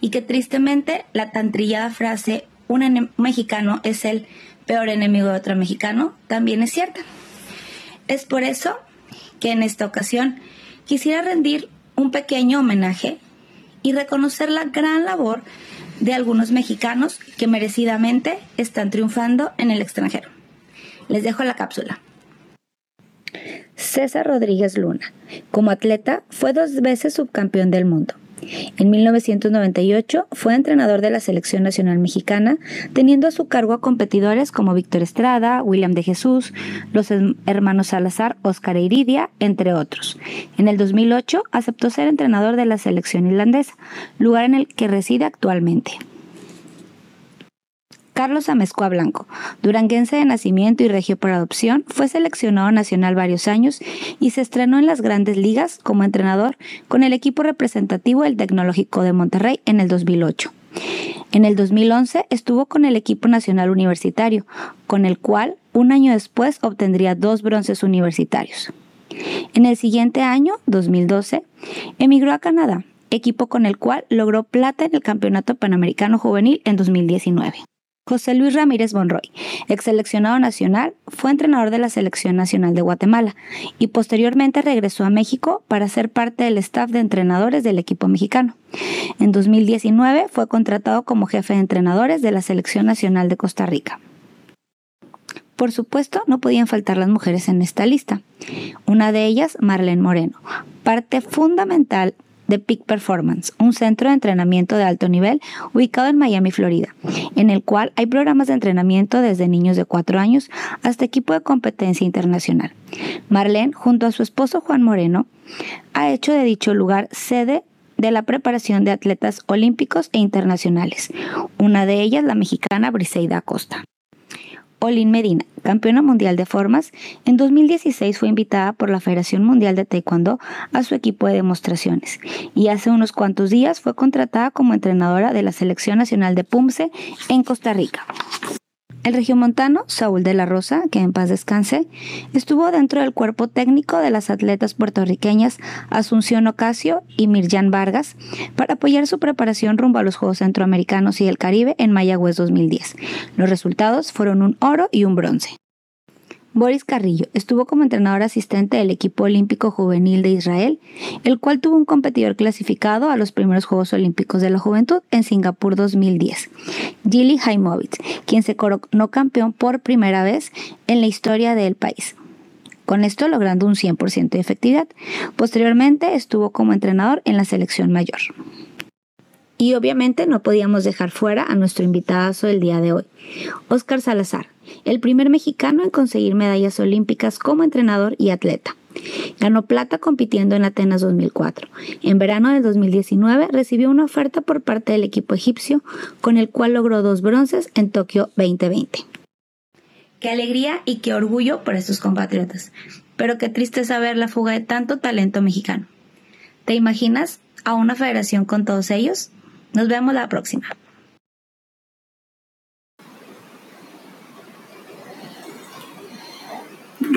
y que tristemente la tan trillada frase un mexicano es el peor enemigo de otro mexicano también es cierta. Es por eso que en esta ocasión quisiera rendir un pequeño homenaje y reconocer la gran labor de algunos mexicanos que merecidamente están triunfando en el extranjero. Les dejo la cápsula. César Rodríguez Luna. Como atleta, fue dos veces subcampeón del mundo. En 1998 fue entrenador de la Selección Nacional Mexicana, teniendo a su cargo a competidores como Víctor Estrada, William de Jesús, los hermanos Salazar, Oscar e Iridia, entre otros. En el 2008 aceptó ser entrenador de la selección irlandesa, lugar en el que reside actualmente. Carlos Amezcua Blanco, duranguense de nacimiento y regio por adopción, fue seleccionado nacional varios años y se estrenó en las grandes ligas como entrenador con el equipo representativo del Tecnológico de Monterrey en el 2008. En el 2011 estuvo con el equipo nacional universitario, con el cual un año después obtendría dos bronces universitarios. En el siguiente año, 2012, emigró a Canadá, equipo con el cual logró plata en el Campeonato Panamericano Juvenil en 2019. José Luis Ramírez Monroy, ex seleccionado nacional, fue entrenador de la Selección Nacional de Guatemala y posteriormente regresó a México para ser parte del staff de entrenadores del equipo mexicano. En 2019 fue contratado como jefe de entrenadores de la Selección Nacional de Costa Rica. Por supuesto, no podían faltar las mujeres en esta lista. Una de ellas, Marlene Moreno, parte fundamental de Peak Performance, un centro de entrenamiento de alto nivel ubicado en Miami, Florida, en el cual hay programas de entrenamiento desde niños de 4 años hasta equipo de competencia internacional. Marlene, junto a su esposo Juan Moreno, ha hecho de dicho lugar sede de la preparación de atletas olímpicos e internacionales, una de ellas la mexicana Briseida Acosta. Olin Medina, campeona mundial de formas, en 2016 fue invitada por la Federación Mundial de Taekwondo a su equipo de demostraciones y hace unos cuantos días fue contratada como entrenadora de la Selección Nacional de Pumse en Costa Rica. El regiomontano Saúl de la Rosa, que en paz descanse, estuvo dentro del cuerpo técnico de las atletas puertorriqueñas Asunción Ocasio y Mirjan Vargas para apoyar su preparación rumbo a los Juegos Centroamericanos y el Caribe en Mayagüez 2010. Los resultados fueron un oro y un bronce. Boris Carrillo estuvo como entrenador asistente del equipo olímpico juvenil de Israel, el cual tuvo un competidor clasificado a los primeros Juegos Olímpicos de la Juventud en Singapur 2010, Gili Haimovitz, quien se coronó campeón por primera vez en la historia del país con esto logrando un 100% de efectividad. Posteriormente estuvo como entrenador en la selección mayor. Y obviamente no podíamos dejar fuera a nuestro invitado del día de hoy, Óscar Salazar, el primer mexicano en conseguir medallas olímpicas como entrenador y atleta. Ganó plata compitiendo en Atenas 2004. En verano del 2019 recibió una oferta por parte del equipo egipcio, con el cual logró dos bronces en Tokio 2020. Qué alegría y qué orgullo por estos compatriotas. Pero qué triste saber la fuga de tanto talento mexicano. ¿Te imaginas a una federación con todos ellos? Nos vemos la próxima.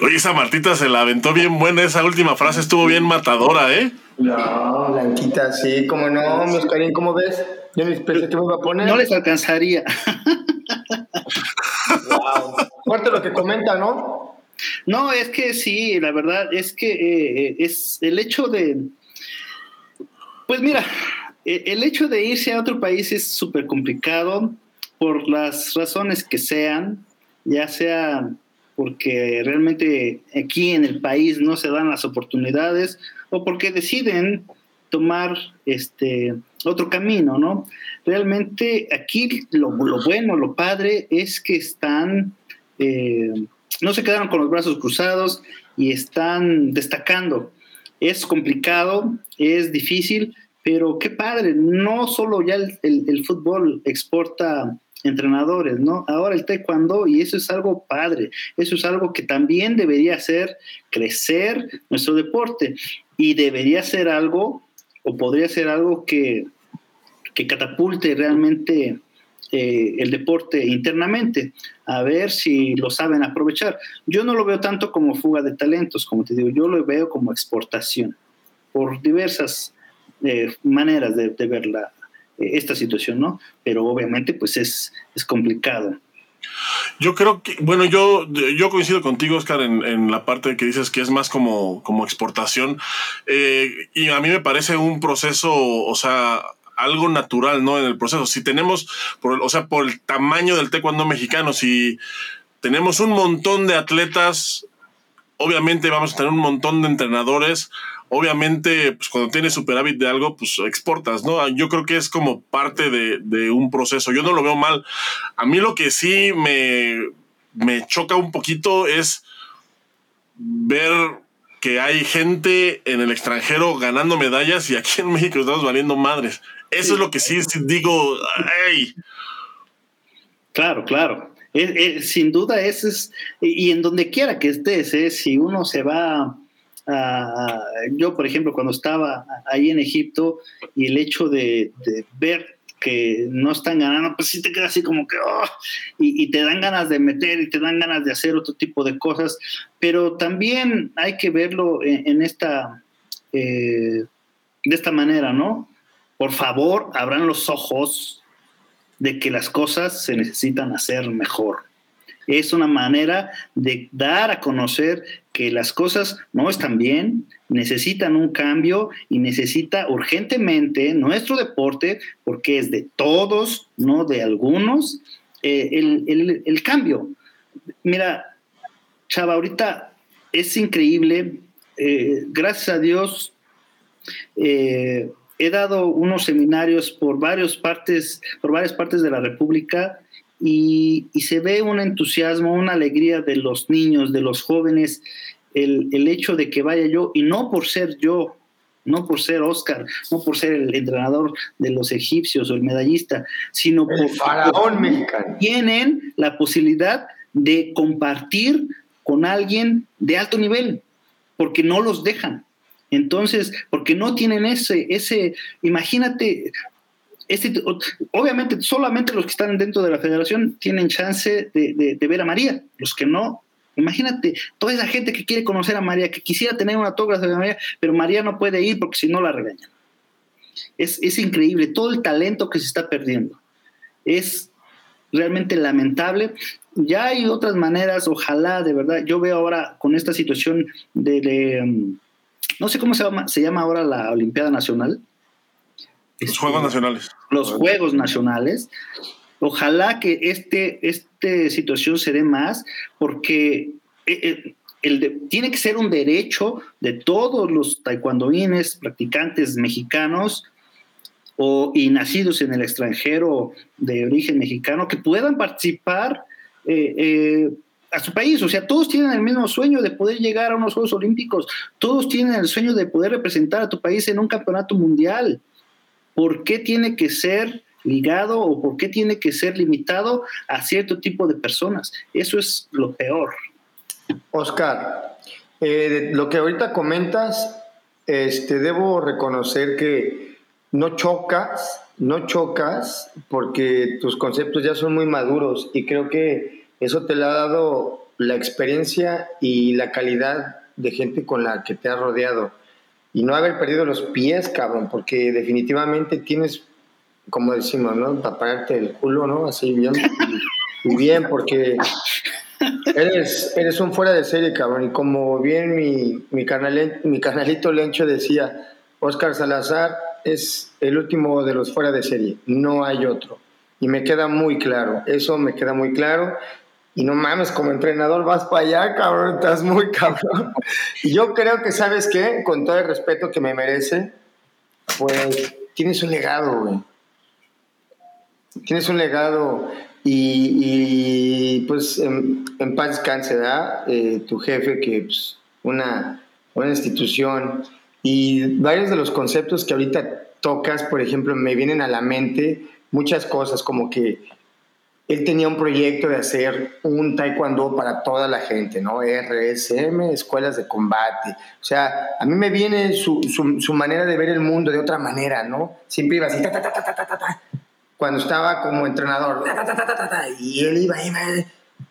Oye, esa Martita se la aventó bien buena, esa última frase estuvo bien matadora, ¿eh? No, Blanquita, sí, como no, mi Oscarín, ¿cómo ves? Yo pensé que me iba a poner. No les alcanzaría. wow. Fuerte lo que comenta, ¿no? No, es que sí, la verdad es que eh, eh, es el hecho de. Pues mira, el hecho de irse a otro país es súper complicado por las razones que sean, ya sea porque realmente aquí en el país no se dan las oportunidades o porque deciden tomar este otro camino, ¿no? Realmente aquí lo, bueno, lo padre es que están, eh, no se quedaron con los brazos cruzados y están destacando. Es complicado, es difícil, pero qué padre, no solo ya el fútbol exporta entrenadores, ¿no? Ahora el taekwondo, y eso es algo padre, eso es algo que también debería hacer crecer nuestro deporte y debería ser algo, o podría ser algo que, que catapulte realmente eh, el deporte internamente, a ver si lo saben aprovechar. Yo no lo veo tanto como fuga de talentos, como te digo, yo lo veo como exportación, por diversas eh, maneras de, de verla esta situación, ¿no? Pero obviamente pues es, es complicado. Yo creo que, bueno, yo, yo coincido contigo, Oscar, en, la parte que dices que es más como, como exportación. Eh, y a mí me parece un proceso, o sea, algo natural, ¿no? En el proceso. Si tenemos, por, o sea, por el tamaño del taekwondo mexicano, si tenemos un montón de atletas, obviamente vamos a tener un montón de entrenadores obviamente, pues cuando tienes superávit de algo, pues exportas, ¿no? Yo creo que es como parte de, un proceso. Yo no lo veo mal. A mí lo que sí me, me choca un poquito es ver que hay gente en el extranjero ganando medallas y aquí en México estamos valiendo madres. Eso es lo que sí, digo, ¡ay! Claro, claro. sin duda, ese es, y en donde quiera que estés, ¿eh? si uno se va yo, por ejemplo, cuando estaba ahí en Egipto y el hecho de, ver que no están ganando, pues sí te queda así como que, oh, y, te dan ganas de meter y te dan ganas de hacer otro tipo de cosas, pero también hay que verlo en, esta, eh, de esta manera, ¿no? Por favor, abran los ojos de que las cosas se necesitan hacer mejor. Es una manera de dar a conocer que las cosas no están bien, necesitan un cambio y necesita urgentemente nuestro deporte, porque es de todos, no de algunos, eh, el, cambio. Mira, Chava, ahorita es increíble, eh, gracias a Dios, eh, he dado unos seminarios por varias partes, por varias partes de la República y, se ve un entusiasmo, una alegría de los niños, de los jóvenes, el, el, hecho de que vaya yo, y no por ser yo, no por ser Oscar, no por ser el entrenador de los egipcios o el medallista, sino el faraón mexicano. tienen la posibilidad de compartir con alguien de alto nivel, porque no los dejan. Entonces, porque no tienen ese, ese, imagínate, este, obviamente solamente los que están dentro de la federación tienen chance de, ver a María, los que no, imagínate, toda esa gente que quiere conocer a María, que quisiera tener una autógrafo de María, pero María no puede ir porque si no la regañan. Es, es increíble todo el talento que se está perdiendo. Es realmente lamentable ya hay otras maneras, ojalá, de verdad. Yo veo ahora con esta situación de, um, no sé cómo se llama, se llama ahora la Olimpiada Nacional. Los Juegos Nacionales. Los Juegos Nacionales. Ojalá que este, esta situación se dé más, porque eh, eh, el tiene que ser un derecho de todos los taekwondoines, practicantes mexicanos o, y nacidos en el extranjero de origen mexicano, que puedan participar eh, a su país. O sea, todos tienen el mismo sueño de poder llegar a unos Juegos Olímpicos, todos tienen el sueño de poder representar a tu país en un campeonato mundial. ¿Por qué tiene que ser ligado o por qué tiene que ser limitado a cierto tipo de personas? Eso es lo peor. Oscar, eh, lo que ahorita comentas, este, debo reconocer que no chocas, no chocas porque tus conceptos ya son muy maduros y creo que eso te lo ha dado la experiencia y la calidad de gente con la que te has rodeado y no haber perdido los pies, cabrón, porque definitivamente tienes, como decimos, ¿no? Para pararte el culo, ¿no? Así bien, y bien, porque eres, eres un fuera de serie, cabrón. Y como bien mi, mi, mi canalito Lencho decía, Oscar Salazar es el último de los fuera de serie, no hay otro. Y me queda muy claro, eso me queda muy claro. Y no mames, como entrenador vas para allá, cabrón, estás muy cabrón. Y yo creo que, ¿sabes qué? Con todo el respeto que me merece, pues tienes un legado, güey. Tienes un legado y, pues en, paz descanse, ¿verdad? Eh, tu jefe, que pues, una, una institución. Y varios de los conceptos que ahorita tocas, por ejemplo, me vienen a la mente muchas cosas, como que él tenía un proyecto de hacer un taekwondo para toda la gente, ¿no? RSM, escuelas de combate. O sea, a mí me viene su, su, manera de ver el mundo de otra manera, ¿no? Siempre iba así, ta, ta, ta, ta, ta, ta, cuando estaba como entrenador, y él iba, iba,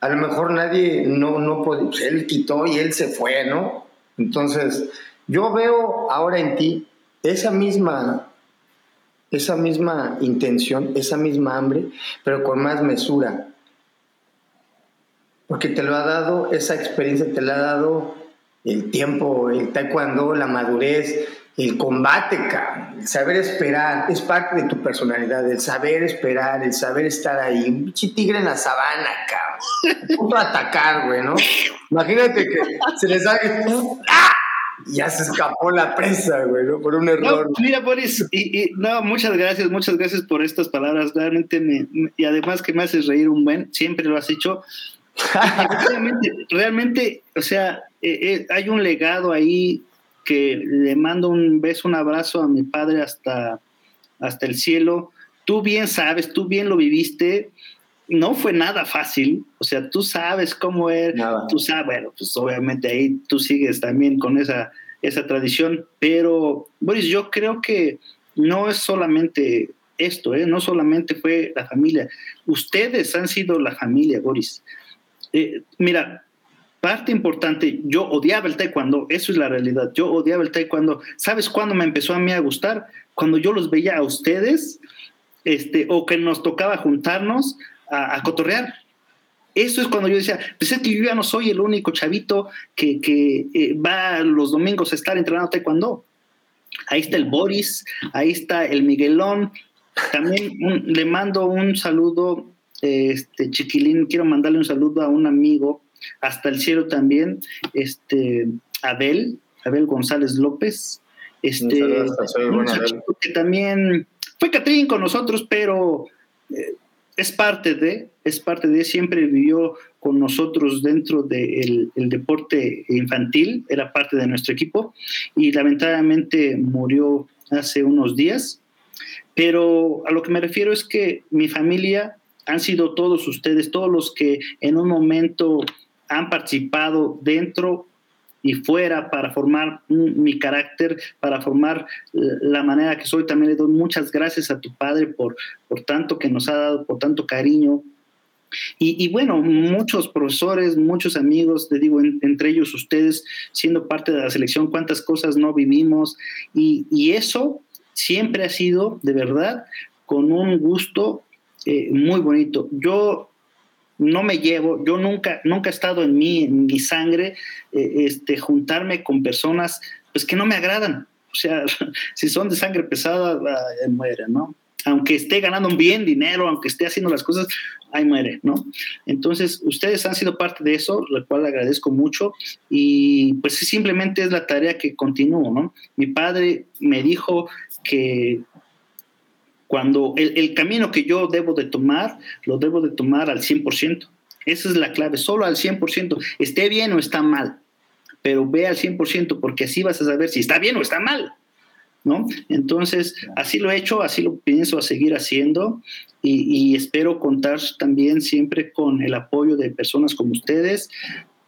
a lo mejor nadie, no, no podía, pues él quitó y él se fue, ¿no? Entonces, yo veo ahora en ti esa misma esa misma intención, esa misma hambre, pero con más mesura. Porque te lo ha dado, esa experiencia te la ha dado el tiempo, el taekwondo, la madurez, el combate, el saber esperar, es parte de tu personalidad, el saber esperar, el saber estar ahí, un tigre en la sabana, cabrón, punto atacar, güey, ¿no? Imagínate que se les ¡ah! Ya se escapó la presa, güey, ¿no? Por un error. mira, Boris, y, no, muchas gracias, muchas gracias por estas palabras. Realmente me, y además que me haces reír un buen, siempre lo has hecho. realmente, realmente, o sea, eh, eh, hay un legado ahí que le mando un beso, un abrazo a mi padre hasta, hasta el cielo. Tú bien sabes, tú bien lo viviste. No fue nada fácil, o sea, tú sabes cómo es, tú sabes, bueno, pues obviamente ahí tú sigues también con esa, esa tradición, pero Boris, yo creo que no es solamente esto, ¿eh? no solamente fue la familia, ustedes han sido la familia, Boris. Eh, mira, parte importante, yo odiaba el taekwondo, eso es la realidad, yo odiaba el taekwondo. ¿Sabes cuándo me empezó a mí a gustar? Cuando yo los veía a ustedes, este, o que nos tocaba juntarnos a, cotorrear. Eso es cuando yo decía, pues es que yo ya no soy el único chavito que, que eh, va los domingos a estar entrenando taekwondo. Ahí está el Boris, ahí está el Miguelón. También le mando un saludo, este chiquilín, quiero mandarle un saludo a un amigo hasta el cielo también, este, Abel, Abel González López, este, que también fue Catrín con nosotros, pero eh, es parte de, es parte de, siempre vivió con nosotros dentro del deporte infantil, era parte de nuestro equipo y lamentablemente murió hace unos días. Pero a lo que me refiero es que mi familia han sido todos ustedes, todos los que en un momento han participado dentro y fuera para formar mi carácter, para formar la manera que soy. También le doy muchas gracias a tu padre por, por tanto que nos ha dado, por tanto cariño. Y, bueno, muchos profesores, muchos amigos, te digo, entre ellos ustedes, siendo parte de la selección, cuántas cosas no vivimos. Y, y eso siempre ha sido, de verdad, con un gusto eh, muy bonito. Yo no me llevo, yo nunca, nunca he estado en mí, en mi sangre, eh, este, juntarme con personas pues, que no me agradan. O sea, si son de sangre pesada, ahí muere, ¿no? Aunque esté ganando bien dinero, aunque esté haciendo las cosas, ahí muere, ¿no? Entonces, ustedes han sido parte de eso, lo cual agradezco mucho, y pues simplemente es la tarea que continúo, ¿no? Mi padre me dijo que cuando el, camino que yo debo de tomar, lo debo de tomar al 100%. Esa es la clave, solo al 100%. Esté bien o está mal, pero ve al 100% porque así vas a saber si está bien o está mal. ¿No? Entonces, así lo he hecho, así lo pienso a seguir haciendo y, espero contar también siempre con el apoyo de personas como ustedes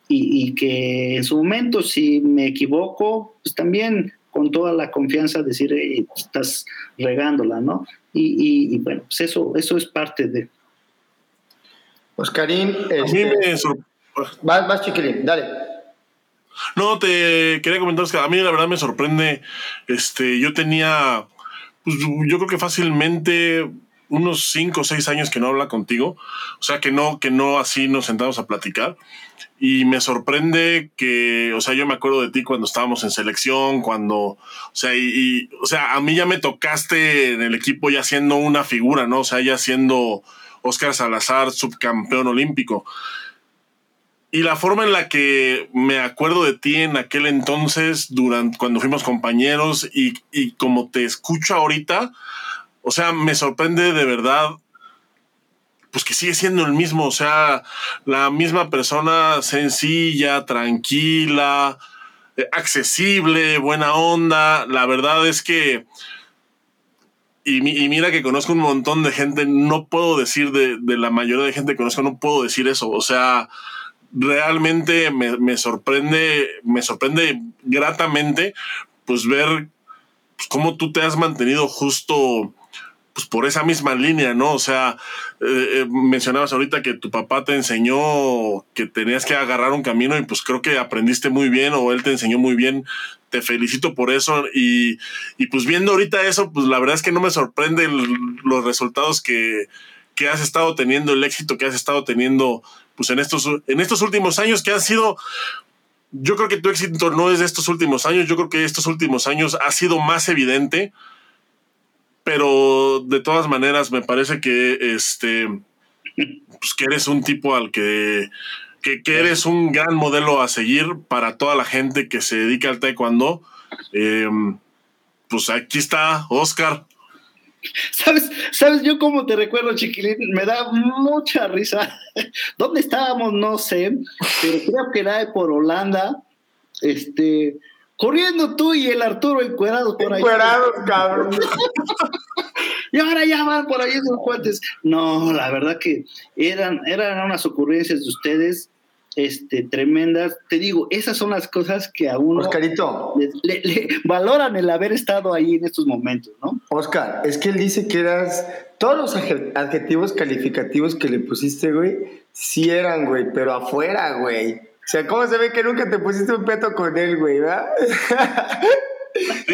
y, y, que en su momento, si me equivoco, pues también con toda la confianza decir, estás regándola, ¿no? Y, bueno, pues eso, eso es parte de... Oscarín, a mí este, me Vas, chiquilín, dale. No, te quería comentar que a mí la verdad me sorprende, este, yo tenía, pues yo creo que fácilmente unos 5 o 6 años que no habla contigo, o sea, que no, que no así nos sentamos a platicar. Y me sorprende que, o sea, yo me acuerdo de ti cuando estábamos en selección, cuando, o sea, y, o sea, a mí ya me tocaste en el equipo ya siendo una figura, ¿no? O sea, ya siendo Oscar Salazar, subcampeón olímpico. Y la forma en la que me acuerdo de ti en aquel entonces, durante, cuando fuimos compañeros, y, y como te escucho ahorita, o sea, me sorprende de verdad, pues que sigue siendo el mismo, o sea, la misma persona sencilla, tranquila, eh, accesible, buena onda. La verdad es que, y, mira que conozco un montón de gente, no puedo decir de, la mayoría de gente que conozco, no puedo decir eso, o sea, realmente me, me sorprende, me sorprende gratamente, pues ver pues, cómo tú te has mantenido justo pues por esa misma línea, ¿no? O sea, eh, eh, mencionabas ahorita que tu papá te enseñó que tenías que agarrar un camino y pues creo que aprendiste muy bien o él te enseñó muy bien. Te felicito por eso y, pues viendo ahorita eso, pues la verdad es que no me sorprende los resultados que, que has estado teniendo, el éxito que has estado teniendo pues en estos, en estos últimos años que han sido yo creo que tu éxito no es de estos últimos años, yo creo que estos últimos años ha sido más evidente pero de todas maneras me parece que este pues que eres un tipo al que, que, eres un gran modelo a seguir para toda la gente que se dedica al taekwondo. Em, pues aquí está Oscar. ¿Sabes, ¿Sabes yo cómo te recuerdo, chiquilín? Me da mucha risa. ¿Dónde estábamos? No sé, pero creo que era por Holanda. Este, Corriendo tú y el Arturo encuerados por ahí. Encuerados, cabrón. y ahora ya van por ahí esos cuates. No, la verdad que eran, eran unas ocurrencias de ustedes este, tremendas. Te digo, esas son las cosas que a uno Oscarito. Le, valoran el haber estado ahí en estos momentos, ¿no? Oscar, es que él dice que eras. Todos los adjetivos calificativos que le pusiste, güey, sí eran, güey, pero afuera, güey. O sea, ¿cómo se ve que nunca te pusiste un peto con él, güey, ¿verdad?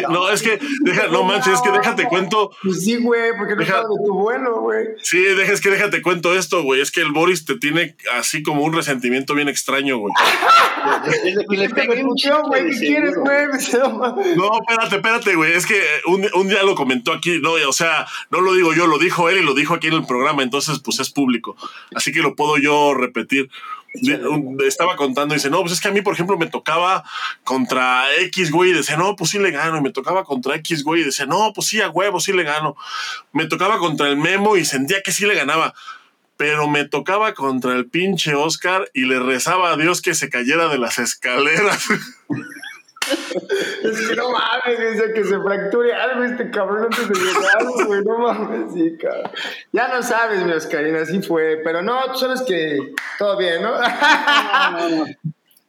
No, es que, deja, no manches, es que déjate cuento. Pues sí, güey, porque no deja, de tu vuelo, güey. Sí, deja, es que déjate cuento esto, güey. Es que el Boris te tiene así como un resentimiento bien extraño, güey. le güey, ¿qué quieres, güey? No, espérate, espérate, güey. Es que un, un, día lo comentó aquí, no, o sea, no lo digo yo, lo dijo él y lo dijo aquí en el programa, entonces, pues es público. Así que lo puedo yo repetir estaba contando y dice, no, pues es que a mí, por ejemplo, me tocaba contra X, güey, y decía, no, pues sí le gano. Y me tocaba contra X, güey, y decía, no, pues sí, a huevo, sí le gano. Me tocaba contra el Memo y sentía que sí le ganaba. Pero me tocaba contra el pinche Oscar y le rezaba a Dios que se cayera de las escaleras. Es que no mames, dice que se fracture algo este cabrón antes de llegar, güey. No mames, sí, cabrón. Ya no sabes, mi Oscarina, así fue. Pero no, tú sabes que todo bien, ¿no?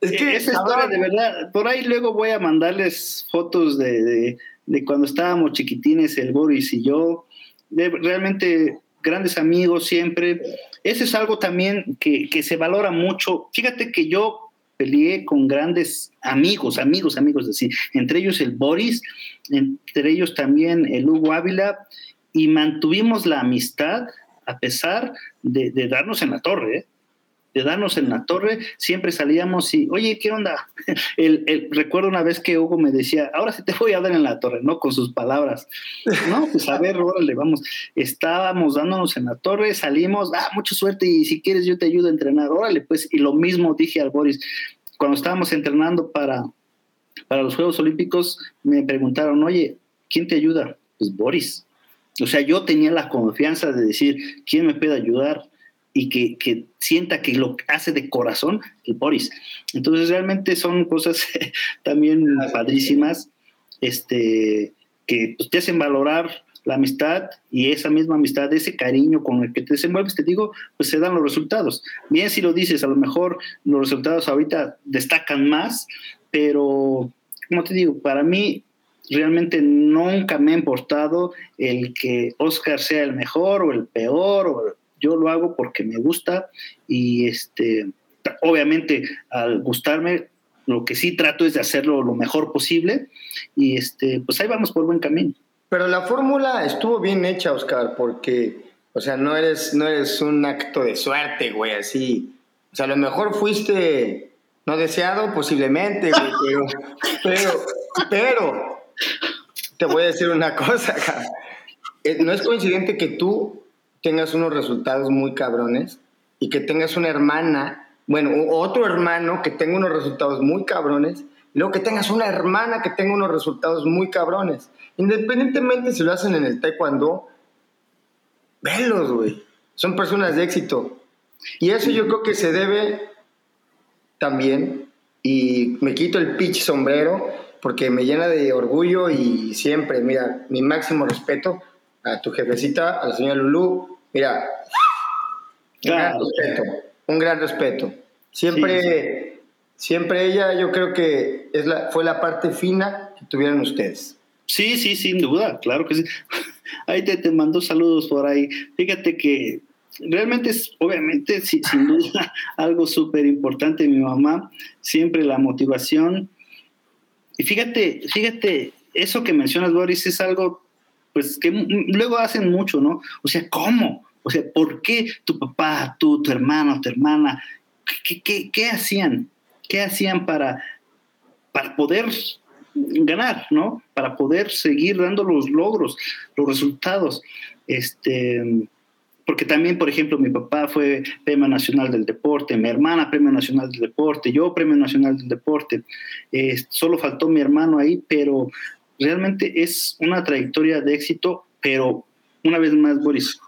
Es que esa historia, de verdad, por ahí luego voy a mandarles fotos de, de, cuando estábamos chiquitines, el Boris y yo. realmente grandes amigos siempre. Eso es algo también que, que se valora mucho. Fíjate que yo peleé con grandes amigos, amigos, amigos, decir, entre ellos el Boris, entre ellos también el Hugo Ávila, y mantuvimos la amistad a pesar de, darnos en la torre. ¿eh? de darnos en la torre, siempre salíamos y, oye, ¿qué onda? El, recuerdo una vez que Hugo me decía, ahora sí te voy a dar en la torre, ¿no? Con sus palabras. No, pues a ver, órale, vamos. Estábamos dándonos en la torre, salimos, ah, mucha suerte y si quieres yo te ayudo a entrenar, órale, pues. Y lo mismo dije al Boris, cuando estábamos entrenando para, para los Juegos Olímpicos, me preguntaron, oye, ¿quién te ayuda? Pues Boris. O sea, yo tenía la confianza de decir, ¿quién me puede ayudar? y que, sienta que lo hace de corazón el Boris. Entonces realmente son cosas también padrísimas este, que pues, te hacen valorar la amistad y esa misma amistad, ese cariño con el que te desenvuelves, te digo, pues se dan los resultados. Bien si lo dices, a lo mejor los resultados ahorita destacan más, pero como te digo, para mí realmente nunca me ha importado el que Oscar sea el mejor o el peor o yo lo hago porque me gusta y este, obviamente al gustarme, lo que sí trato es de hacerlo lo mejor posible y este, pues ahí vamos por buen camino. Pero la fórmula estuvo bien hecha, Oscar, porque, o sea, no eres, no eres un acto de suerte, güey, así. O sea, a lo mejor fuiste no deseado, posiblemente, güey, pero, pero, pero, te voy a decir una cosa, eh, No es coincidente que tú tengas unos resultados muy cabrones y que tengas una hermana, bueno, otro hermano que tenga unos resultados muy cabrones, y luego que tengas una hermana que tenga unos resultados muy cabrones. Independientemente si lo hacen en el taekwondo, velos, güey. Son personas de éxito. Y eso yo creo que se debe también, y me quito el pitch sombrero, porque me llena de orgullo y siempre, mira, mi máximo respeto a tu jefecita, a la señora Lulú, Mira, un gran respeto, un gran respeto. Siempre, siempre ella, yo creo que es la, fue la parte fina que tuvieron ustedes. Sí, sí, sin duda, claro que sí. Ahí te, te mando saludos por ahí. Fíjate que realmente es, obviamente, sin duda, algo súper importante. Mi mamá, siempre la motivación. Y fíjate, fíjate, eso que mencionas, Boris, es algo pues que luego hacen mucho, ¿no? O sea, ¿cómo? O sea, ¿por qué tu papá, tú, tu hermano, tu hermana, qué, qué, hacían? ¿Qué hacían para, para poder ganar, ¿no? Para poder seguir dando los logros, los resultados. Este, porque también, por ejemplo, mi papá fue Premio Nacional del Deporte, mi hermana Premio Nacional del Deporte, yo Premio Nacional del Deporte. Eh, solo faltó mi hermano ahí, pero realmente es una trayectoria de éxito, pero una vez más, Boris,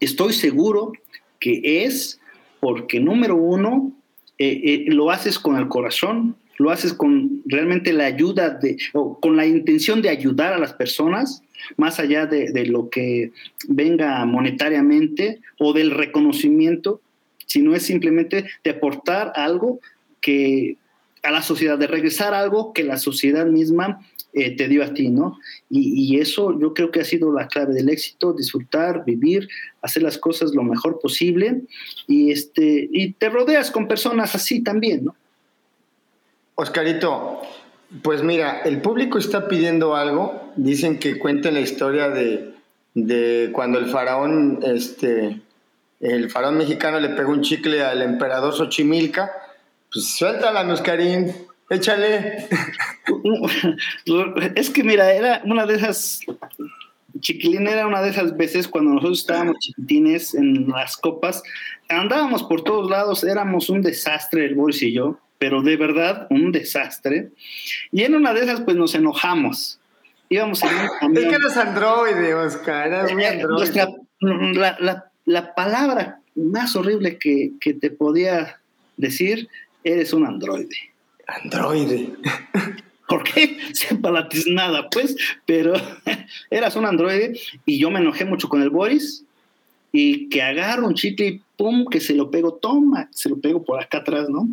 estoy seguro que es porque, número uno, eh, eh, lo haces con el corazón, lo haces con realmente la ayuda de, o con la intención de ayudar a las personas, más allá de, de lo que venga monetariamente o del reconocimiento, sino es simplemente de aportar algo que a la sociedad, de regresar algo que la sociedad misma eh, te dio a ti, ¿no? Y, eso yo creo que ha sido la clave del éxito, disfrutar, vivir, hacer las cosas lo mejor posible y, este, y te rodeas con personas así también, ¿no? Oscarito, pues mira, el público está pidiendo algo, dicen que cuenten la historia de, de cuando el faraón, este, el faraón mexicano le pegó un chicle al emperador Xochimilca, pues suéltala, Oscarín. Échale. Es que mira, era una de esas. Chiquilín era una de esas veces cuando nosotros estábamos chiquitines en las copas, andábamos por todos lados, éramos un desastre el Boris y yo, pero de verdad un desastre. Y en una de esas, pues nos enojamos. Íbamos en Es que eres androide, Oscar, eras muy androide. la, la, la, palabra más horrible que, que te podía decir, eres un androide. Androide. ¿Por qué? Sepa la pues, pero eras un androide y yo me enojé mucho con el Boris y que agarro un chicle y pum, que se lo pego, toma, se lo pego por acá atrás, ¿no?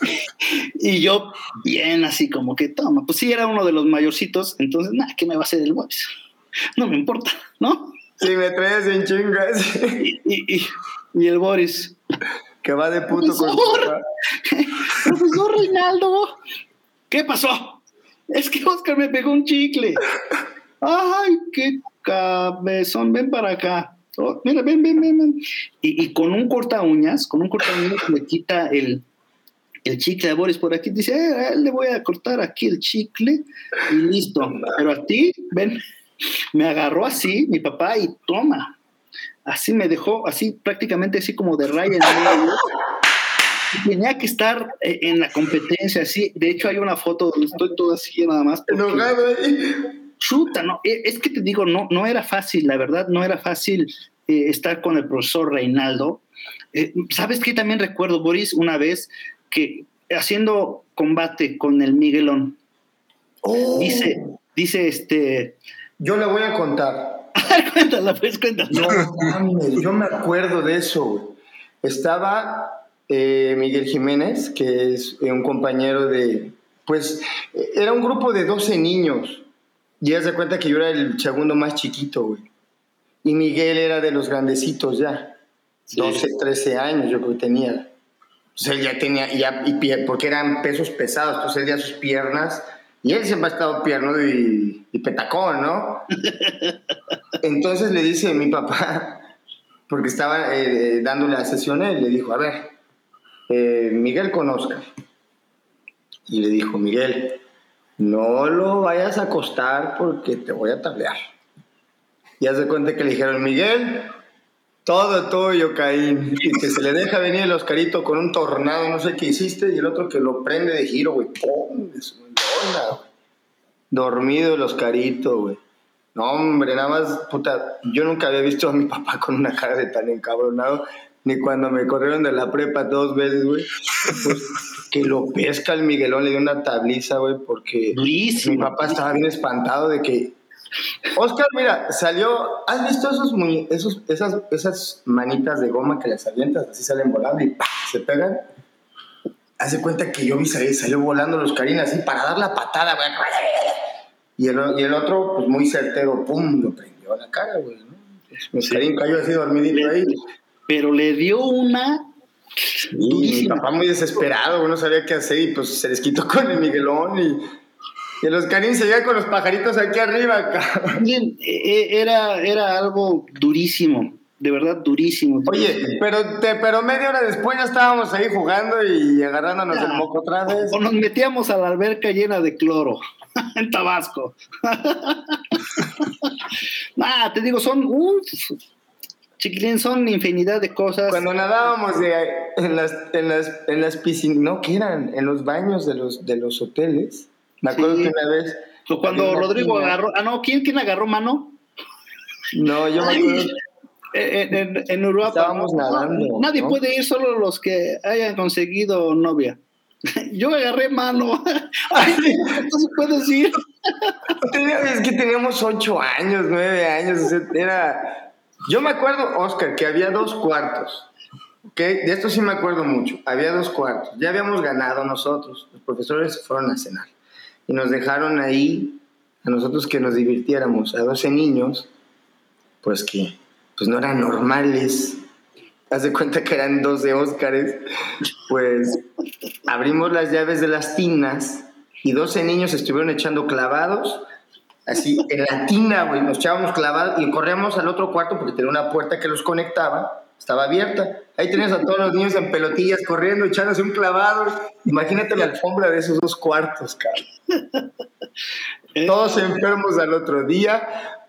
y yo, bien así como que toma, pues sí, era uno de los mayorcitos, entonces, nada, ¿qué me va a hacer el Boris? No me importa, ¿no? Si me traes en chingas. y, y el Boris, que va de puto con Profesor Reinaldo, ¿qué pasó? Es que Oscar me pegó un chicle. Ay, qué cabezón, ven para acá. Oh, mira, ven, ven, ven, ven. Y, con un corta uñas, con un corta uñas le quita el, el chicle a Boris por aquí, dice, eh, le voy a cortar aquí el chicle y listo. Pero a ti, ven, me agarró así mi papá y toma. Así me dejó, así prácticamente así como de raya en medio. Tenía que estar eh, en la competencia, así. De hecho, hay una foto donde estoy todo así nada más. porque- ahí. Chuta, no, eh, es que te digo, no, no era fácil, la verdad, no era fácil eh, estar con el profesor Reinaldo. Eh, ¿Sabes qué? También recuerdo, Boris, una vez que haciendo combate con el Miguelón, Oh, dice, dice este, Yo le voy a contar. cuéntala, pues cuéntala. No mames, yo me acuerdo de eso, güey. Estaba eh, Miguel Jiménez, que es un compañero de. Pues era un grupo de 12 niños. Y haz de cuenta que yo era el segundo más chiquito, güey. Y Miguel era de los grandecitos ya. Sí. 12, 13 años, yo creo que tenía. Entonces él ya tenía, ya, y pie- porque eran pesos pesados, entonces él ya sus piernas. Y él siempre ha estado pierno y, y petacón, ¿no? Entonces le dice mi papá, porque estaba eh, eh, dando la sesión, él le dijo, a ver, eh, Miguel conozca. Y le dijo, Miguel, no lo vayas a acostar porque te voy a tablear. Y hace cuenta que le dijeron, Miguel, todo tuyo, Caín. Y que se le deja venir el Oscarito con un tornado, no sé qué hiciste, y el otro que lo prende de giro, güey. ¡Pum! Dormido el Oscarito, güey. No, hombre, nada más, puta, yo nunca había visto a mi papá con una cara de tan encabronado, ni cuando me corrieron de la prepa dos veces, güey. Pues, que lo pesca el Miguelón, le dio una tabliza, güey, porque mi Durísimo. papá estaba bien espantado de que. Oscar, mira, salió. ¿Has visto esos, esos esas, esas manitas de goma que las avientas? Así salen volando y ¡pah! se pegan. Hace cuenta que yo vi salir, salió volando los carinas así para dar la patada, güey. Y el, y el otro, pues muy certero, pum, lo prendió a la cara, güey. ¿no? Oscarín cayó así dormidito ahí. Pero le dio una Y mi papá muy desesperado, no sabía qué hacer y pues se les quitó con el Miguelón y, y el Oscarín seguía con los pajaritos aquí arriba, cabrón. Eh, eh, era, era algo durísimo, de verdad durísimo. Oye, pero, te, pero media hora después ya estábamos ahí jugando y agarrándonos el moco otra vez. O nos metíamos a la alberca llena de cloro en Tabasco. ah, te digo, son, uf, chiquilín, son infinidad de cosas. Cuando nadábamos de, en las, en las, en las piscinas, no, ¿qué eran? En los baños de los, de los hoteles. Me acuerdo Sí. que una vez... O cuando Rodrigo agarró, ah, no, ¿quién, quién agarró mano? No, yo me acuerdo... Eh, En, en, en Uruapa. Estábamos ¿no? nadando, Nadie ¿no? puede ir, solo los que hayan conseguido novia. Yo agarré mano. Ay, entonces puedes ir. Es que teníamos ocho años, nueve años, o sea, era... Yo me acuerdo, Oscar, que había dos cuartos, ¿ok? De esto sí me acuerdo mucho, había dos cuartos, ya habíamos ganado nosotros, los profesores fueron a cenar y nos dejaron ahí a nosotros que nos divirtiéramos, a 12 niños, pues que pues no eran normales, haz de cuenta que eran 12 Óscares, pues abrimos las llaves de las tinas y 12 niños estuvieron echando clavados, así en la tina, güey, nos echábamos clavados y corríamos al otro cuarto porque tenía una puerta que los conectaba, estaba abierta. Ahí tenías a todos los niños en pelotillas corriendo, echándose un clavado. Imagínate la alfombra de esos dos cuartos, cabrón. Todos enfermos al otro día.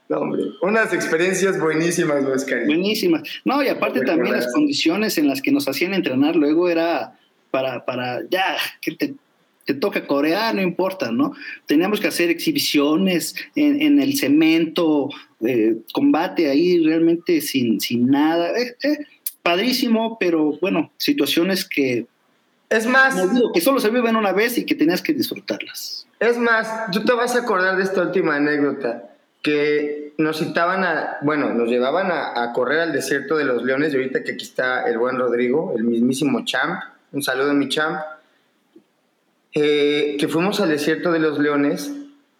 No, hombre, unas experiencias buenísimas, güey, Oscar. Buenísimas. No, y aparte también las condiciones en las que nos hacían entrenar luego era para, para ya, que te, te toca Corea, no importa, ¿no? Teníamos que hacer exhibiciones en, en el cemento, eh, combate ahí realmente sin, sin nada. Eh, eh, padrísimo, pero bueno, situaciones que, Es más, como digo, que solo se viven una vez y que tenías que disfrutarlas. Es más, tú te vas a acordar de esta última anécdota, que nos citaban a, bueno, nos llevaban a, a correr al desierto de los leones, y ahorita que aquí está el buen Rodrigo, el mismísimo champ, un saludo a mi champ, eh, que fuimos al desierto de los leones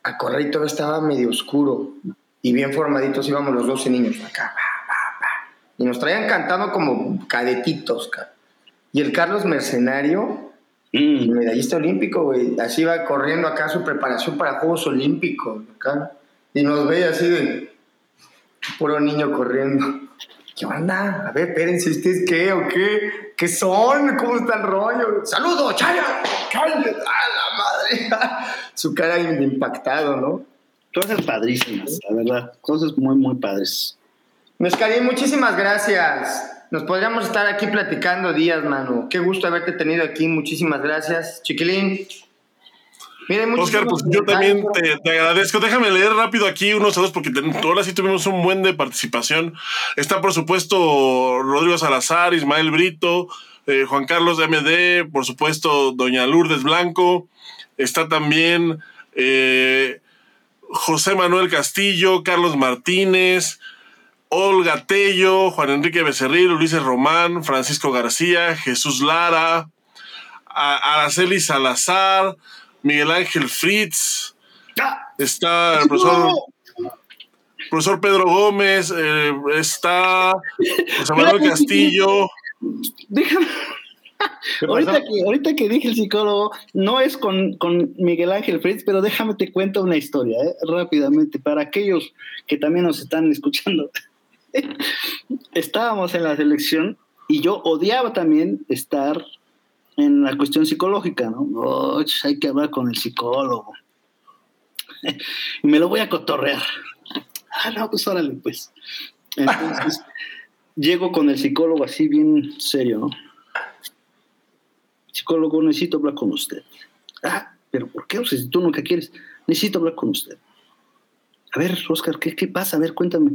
a correr y todo estaba medio oscuro, y bien formaditos íbamos los 12 niños, acá, y nos traían cantando como cadetitos, ca- y el Carlos Mercenario, Mm. medallista olímpico, güey. Así va corriendo acá su preparación para Juegos Olímpicos, acá. Y nos ve así de puro niño corriendo. ¿Qué onda? A ver, espérense, ¿ustedes qué o qué? ¿Qué son? ¿Cómo está el rollo? ¡Saludos, Chaya! ¡Chaya! ¡A la madre! Su cara impactado, ¿no? Cosas padrísimas, la verdad. Cosas muy, muy padres. Mezcarín, muchísimas gracias. Nos podríamos estar aquí platicando días, mano. Qué gusto haberte tenido aquí. Muchísimas gracias. Chiquilín, Oscar, pues yo también te, agradezco. Déjame leer rápido aquí unos saludos porque ahora sí tuvimos un buen de participación. Está, por supuesto, Rodrigo Salazar, Ismael Brito, eh, Juan Carlos de MD, por supuesto, Doña Lourdes Blanco. Está también eh, José Manuel Castillo, Carlos Martínez, Olga Tello, Juan Enrique Becerril, Ulises Román, Francisco García, Jesús Lara, Araceli Salazar. Miguel Ángel Fritz, está el profesor, Pedro Gómez, eh, está José Manuel Castillo. Déjame. Ahorita que, ahorita que dije el psicólogo, no es con, Miguel Ángel Fritz, pero déjame te cuento una historia, eh, rápidamente, para aquellos que también nos están escuchando. Estábamos en la selección y yo odiaba también estar en la cuestión psicológica, ¿no? hay que hablar con el psicólogo. y me lo voy a cotorrear. Ah, no, pues órale, pues. Entonces, llego con el psicólogo así bien serio, ¿no? Psicólogo, necesito hablar con usted. Ah, pero ¿por qué? O sea, si tú nunca quieres, necesito hablar con usted. A ver, Oscar, ¿qué, ¿qué pasa? A ver, cuéntame.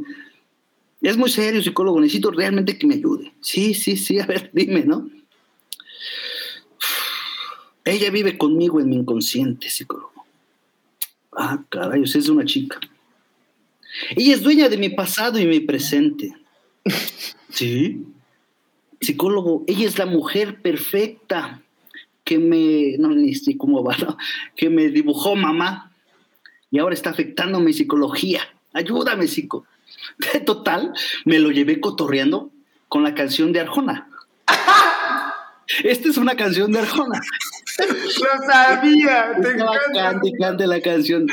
Es muy serio, psicólogo, necesito realmente que me ayude. Sí, sí, sí, a ver, dime, ¿no? Ella vive conmigo en mi inconsciente, psicólogo. Ah, caray, es una chica. Ella es dueña de mi pasado y mi presente. ¿Sí? Psicólogo, ella es la mujer perfecta que me, no ni sé cómo va, que me dibujó mamá y ahora está afectando mi psicología. Ayúdame, psico. Total, me lo llevé cotorreando con la canción de Arjona. Esta es una canción de Arjona. Lo sabía, te. Cante, la canción.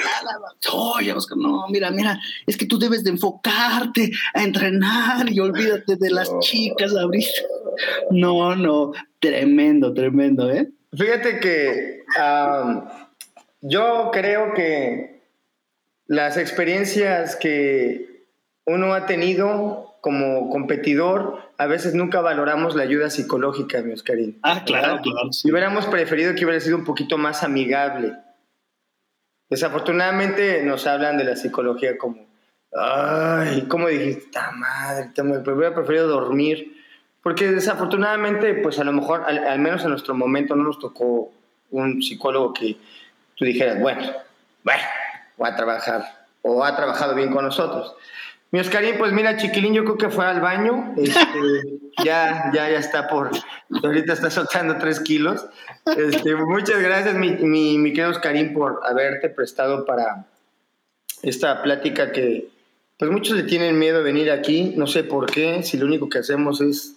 Oye, Oscar, no, mira, mira, es que tú debes de enfocarte a entrenar y olvídate de las chicas ahorita. No, no, tremendo, tremendo, ¿eh? Fíjate que yo creo que las experiencias que uno ha tenido como competidor, a veces nunca valoramos la ayuda psicológica, mi Oscarín. Ah, claro, claro. Si hubiéramos preferido que hubiera sido un poquito más amigable. Desafortunadamente nos hablan de la psicología como, ay, ¿cómo dijiste? ¡Ta madre! Me hubiera preferido dormir. Porque desafortunadamente, pues a lo mejor, al, menos en nuestro momento, no nos tocó un psicólogo que tú dijeras, bueno, bueno, voy a trabajar, o ha trabajado bien con nosotros. Mi Oscarín, pues mira, Chiquilín, yo creo que fue al baño. Este, ya, ya, ya está por. Ahorita está soltando tres kilos. Este, muchas gracias, mi, mi, mi querido Oscarín, por haberte prestado para esta plática que, pues muchos le tienen miedo de venir aquí. No sé por qué, si lo único que hacemos es.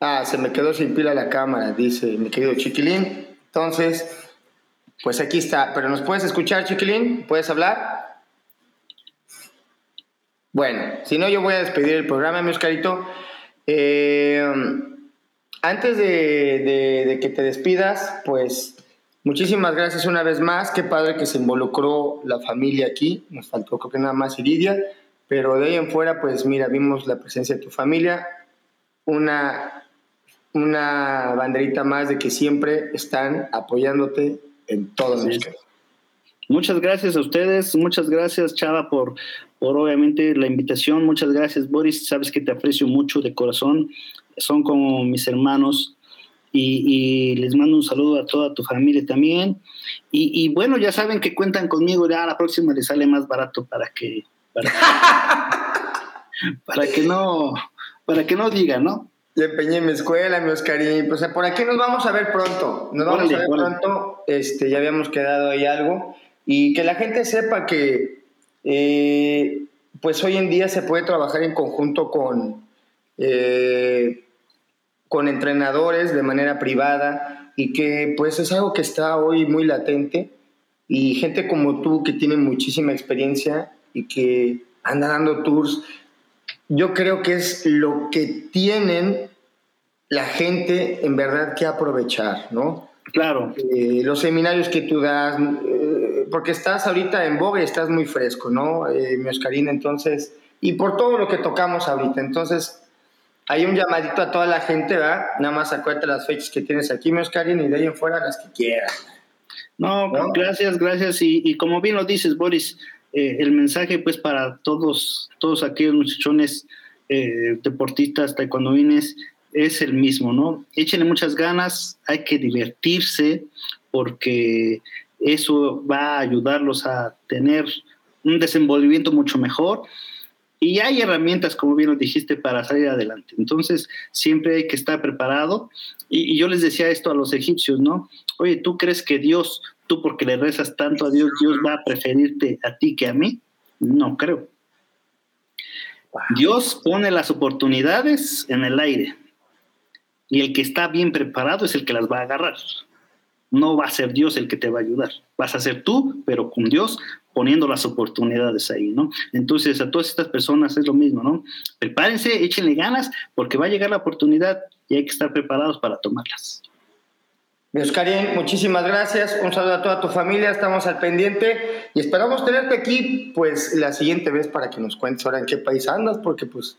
Ah, se me quedó sin pila la cámara, dice mi querido Chiquilín. Entonces, pues aquí está. Pero nos puedes escuchar, Chiquilín? ¿Puedes hablar? Bueno, si no, yo voy a despedir el programa, mi Oscarito. Eh, antes de, que te despidas, pues muchísimas gracias una vez más. Qué padre que se involucró la familia aquí. Nos faltó creo que nada más Iridia. Pero de ahí en fuera, pues mira, vimos la presencia de tu familia. Una, una banderita más de que siempre están apoyándote en todo sí. Muchas gracias a ustedes, muchas gracias Chava por, por obviamente la invitación, muchas gracias Boris, sabes que te aprecio mucho de corazón, son como mis hermanos y, les mando un saludo a toda tu familia también y, bueno, ya saben que cuentan conmigo, ya la próxima les sale más barato para que, para, que no, para que no digan, ¿no? Le empeñé mi escuela, mi Oscarín. Pues por aquí nos vamos a ver pronto. Nos vamos a ver pronto. Este, ya habíamos quedado ahí algo. Y que la gente sepa que eh, pues hoy en día se puede trabajar en conjunto con, eh, con entrenadores de manera privada y que pues es algo que está hoy muy latente y gente como tú que tiene muchísima experiencia y que anda dando tours yo creo que es lo que tienen la gente en verdad que aprovechar, ¿no? Claro. Eh, los seminarios que tú das, eh, porque estás ahorita en boga y estás muy fresco, ¿no, eh, mi Oscarín? Entonces, y por todo lo que tocamos ahorita, entonces, hay un llamadito a toda la gente, ¿verdad? Nada más acuérdate las fechas que tienes aquí, mi Oscarín, y de ahí en fuera las que quieras. No, gracias, gracias. Y, y, como bien lo dices, Boris, eh, el mensaje pues para todos, todos aquellos muchachones eh, deportistas, taekwondoines, es el mismo, ¿no? Échenle muchas ganas, hay que divertirse porque eso va a ayudarlos a tener un desenvolvimiento mucho mejor y hay herramientas, como bien lo dijiste, para salir adelante. Entonces, siempre hay que estar preparado. Y, y, yo les decía esto a los egipcios, ¿no? Oye, ¿tú crees que Dios, tú porque le rezas tanto a Dios, Dios va a preferirte a ti que a mí? No creo. Dios pone las oportunidades en el aire y el que está bien preparado es el que las va a agarrar. No va a ser Dios el que te va a ayudar. Vas a ser tú, pero con Dios poniendo las oportunidades ahí, ¿no? Entonces, a todas estas personas es lo mismo, ¿no? Prepárense, échenle ganas, porque va a llegar la oportunidad y hay que estar preparados para tomarlas. Mi Oscarín, muchísimas gracias. Un saludo a toda tu familia. Estamos al pendiente y esperamos tenerte aquí, pues, la siguiente vez para que nos cuentes ahora en qué país andas, porque, pues,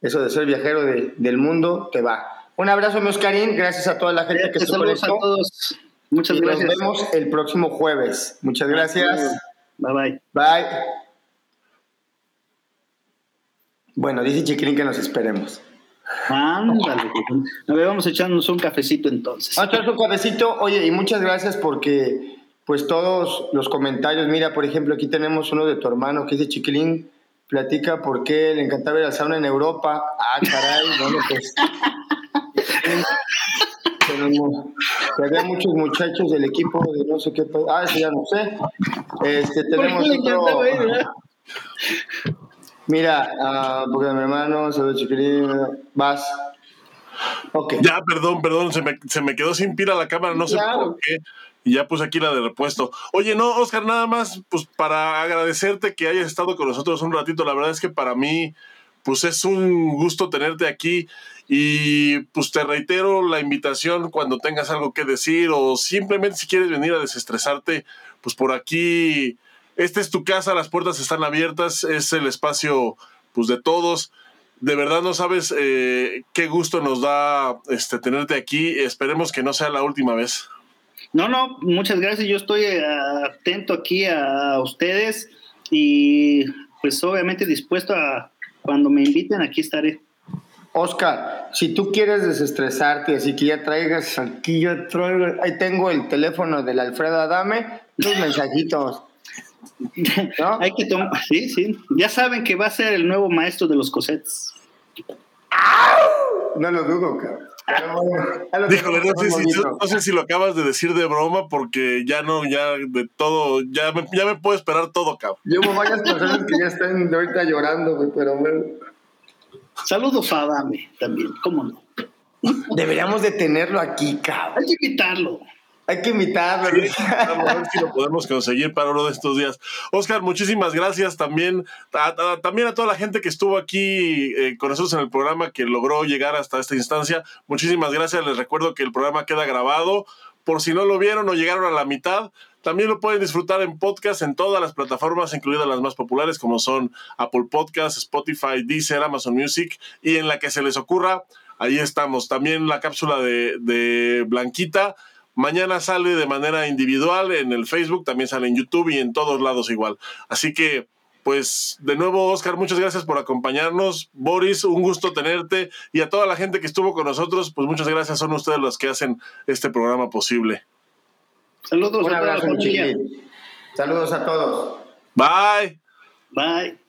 eso de ser viajero de, del mundo te va. Un abrazo, mi Oscarín. Gracias a toda la gente que se Saludos a todos. Muchas y gracias. Nos vemos el próximo jueves. Muchas gracias. Bye bye. Bye. Bueno, dice Chiquilín que nos esperemos. Ándale. A ver, vamos a echarnos un cafecito entonces. Vamos a echarnos un cafecito. Oye, y muchas gracias porque, pues, todos los comentarios. Mira, por ejemplo, aquí tenemos uno de tu hermano que dice Chiquilín. Platica por qué le encantaba ir al sauna en Europa. Ah, caray, bueno, pues. tenemos, que había muchos muchachos del equipo de no sé qué. Ah, eso ya no sé. Este, tenemos otro. ir, eh? Mira, ah, porque mi hermano, saludos chiquilín, vas. Ok. Ya, perdón, perdón, se me, se me quedó sin pila la cámara, no sé Claro. por qué. Y ya puse aquí la de repuesto. Oye, no, Oscar, nada más, pues para agradecerte que hayas estado con nosotros un ratito. La verdad es que para mí, pues es un gusto tenerte aquí. Y pues te reitero la invitación cuando tengas algo que decir o simplemente si quieres venir a desestresarte, pues por aquí, esta es tu casa, las puertas están abiertas, es el espacio pues de todos de verdad no sabes eh, qué gusto nos da este, tenerte aquí. Esperemos que no sea la última vez. No, no, muchas gracias. Yo estoy eh, atento aquí a ustedes y pues obviamente dispuesto a cuando me inviten aquí estaré. Oscar, si tú quieres desestresarte, así que ya traigas aquí, yo traigo, ahí tengo el teléfono del Alfredo Adame, los mensajitos. ¿No? Hay que tomar, sí, sí. Ya saben que va a ser el nuevo maestro de los cosets. No lo dudo, cabrón. Pero Díjole, no sé, si, bonito. no sé si lo acabas de decir de broma porque ya no, ya de todo, ya me, ya me puedo esperar todo, cabrón. Llevo varias personas que ya están ahorita llorando, pero bueno. Saludos a Adame también, ¿cómo no? Deberíamos de tenerlo aquí, cabrón. Hay que invitarlo. Hay que invitarlo. Sí, vamos a ver si lo podemos conseguir para uno de estos días. Oscar, muchísimas gracias también a, a- también a toda la gente que estuvo aquí eh, con nosotros en el programa que logró llegar hasta esta instancia. Muchísimas gracias. Les recuerdo que el programa queda grabado. Por si no lo vieron o llegaron a la mitad, también lo pueden disfrutar en podcast en todas las plataformas, incluidas las más populares como son Apple Podcasts, Spotify, Deezer, Amazon Music y en la que se les ocurra, ahí estamos. También la cápsula de, de Blanquita. Mañana sale de manera individual en el Facebook, también sale en YouTube y en todos lados igual. Así que, pues, de nuevo, Oscar, muchas gracias por acompañarnos. Boris, un gusto tenerte. Y a toda la gente que estuvo con nosotros, pues muchas gracias. Son ustedes los que hacen este programa posible. Saludos Un a toda la abrazo, familia. chiquilín. Saludos a todos. Bye. Bye.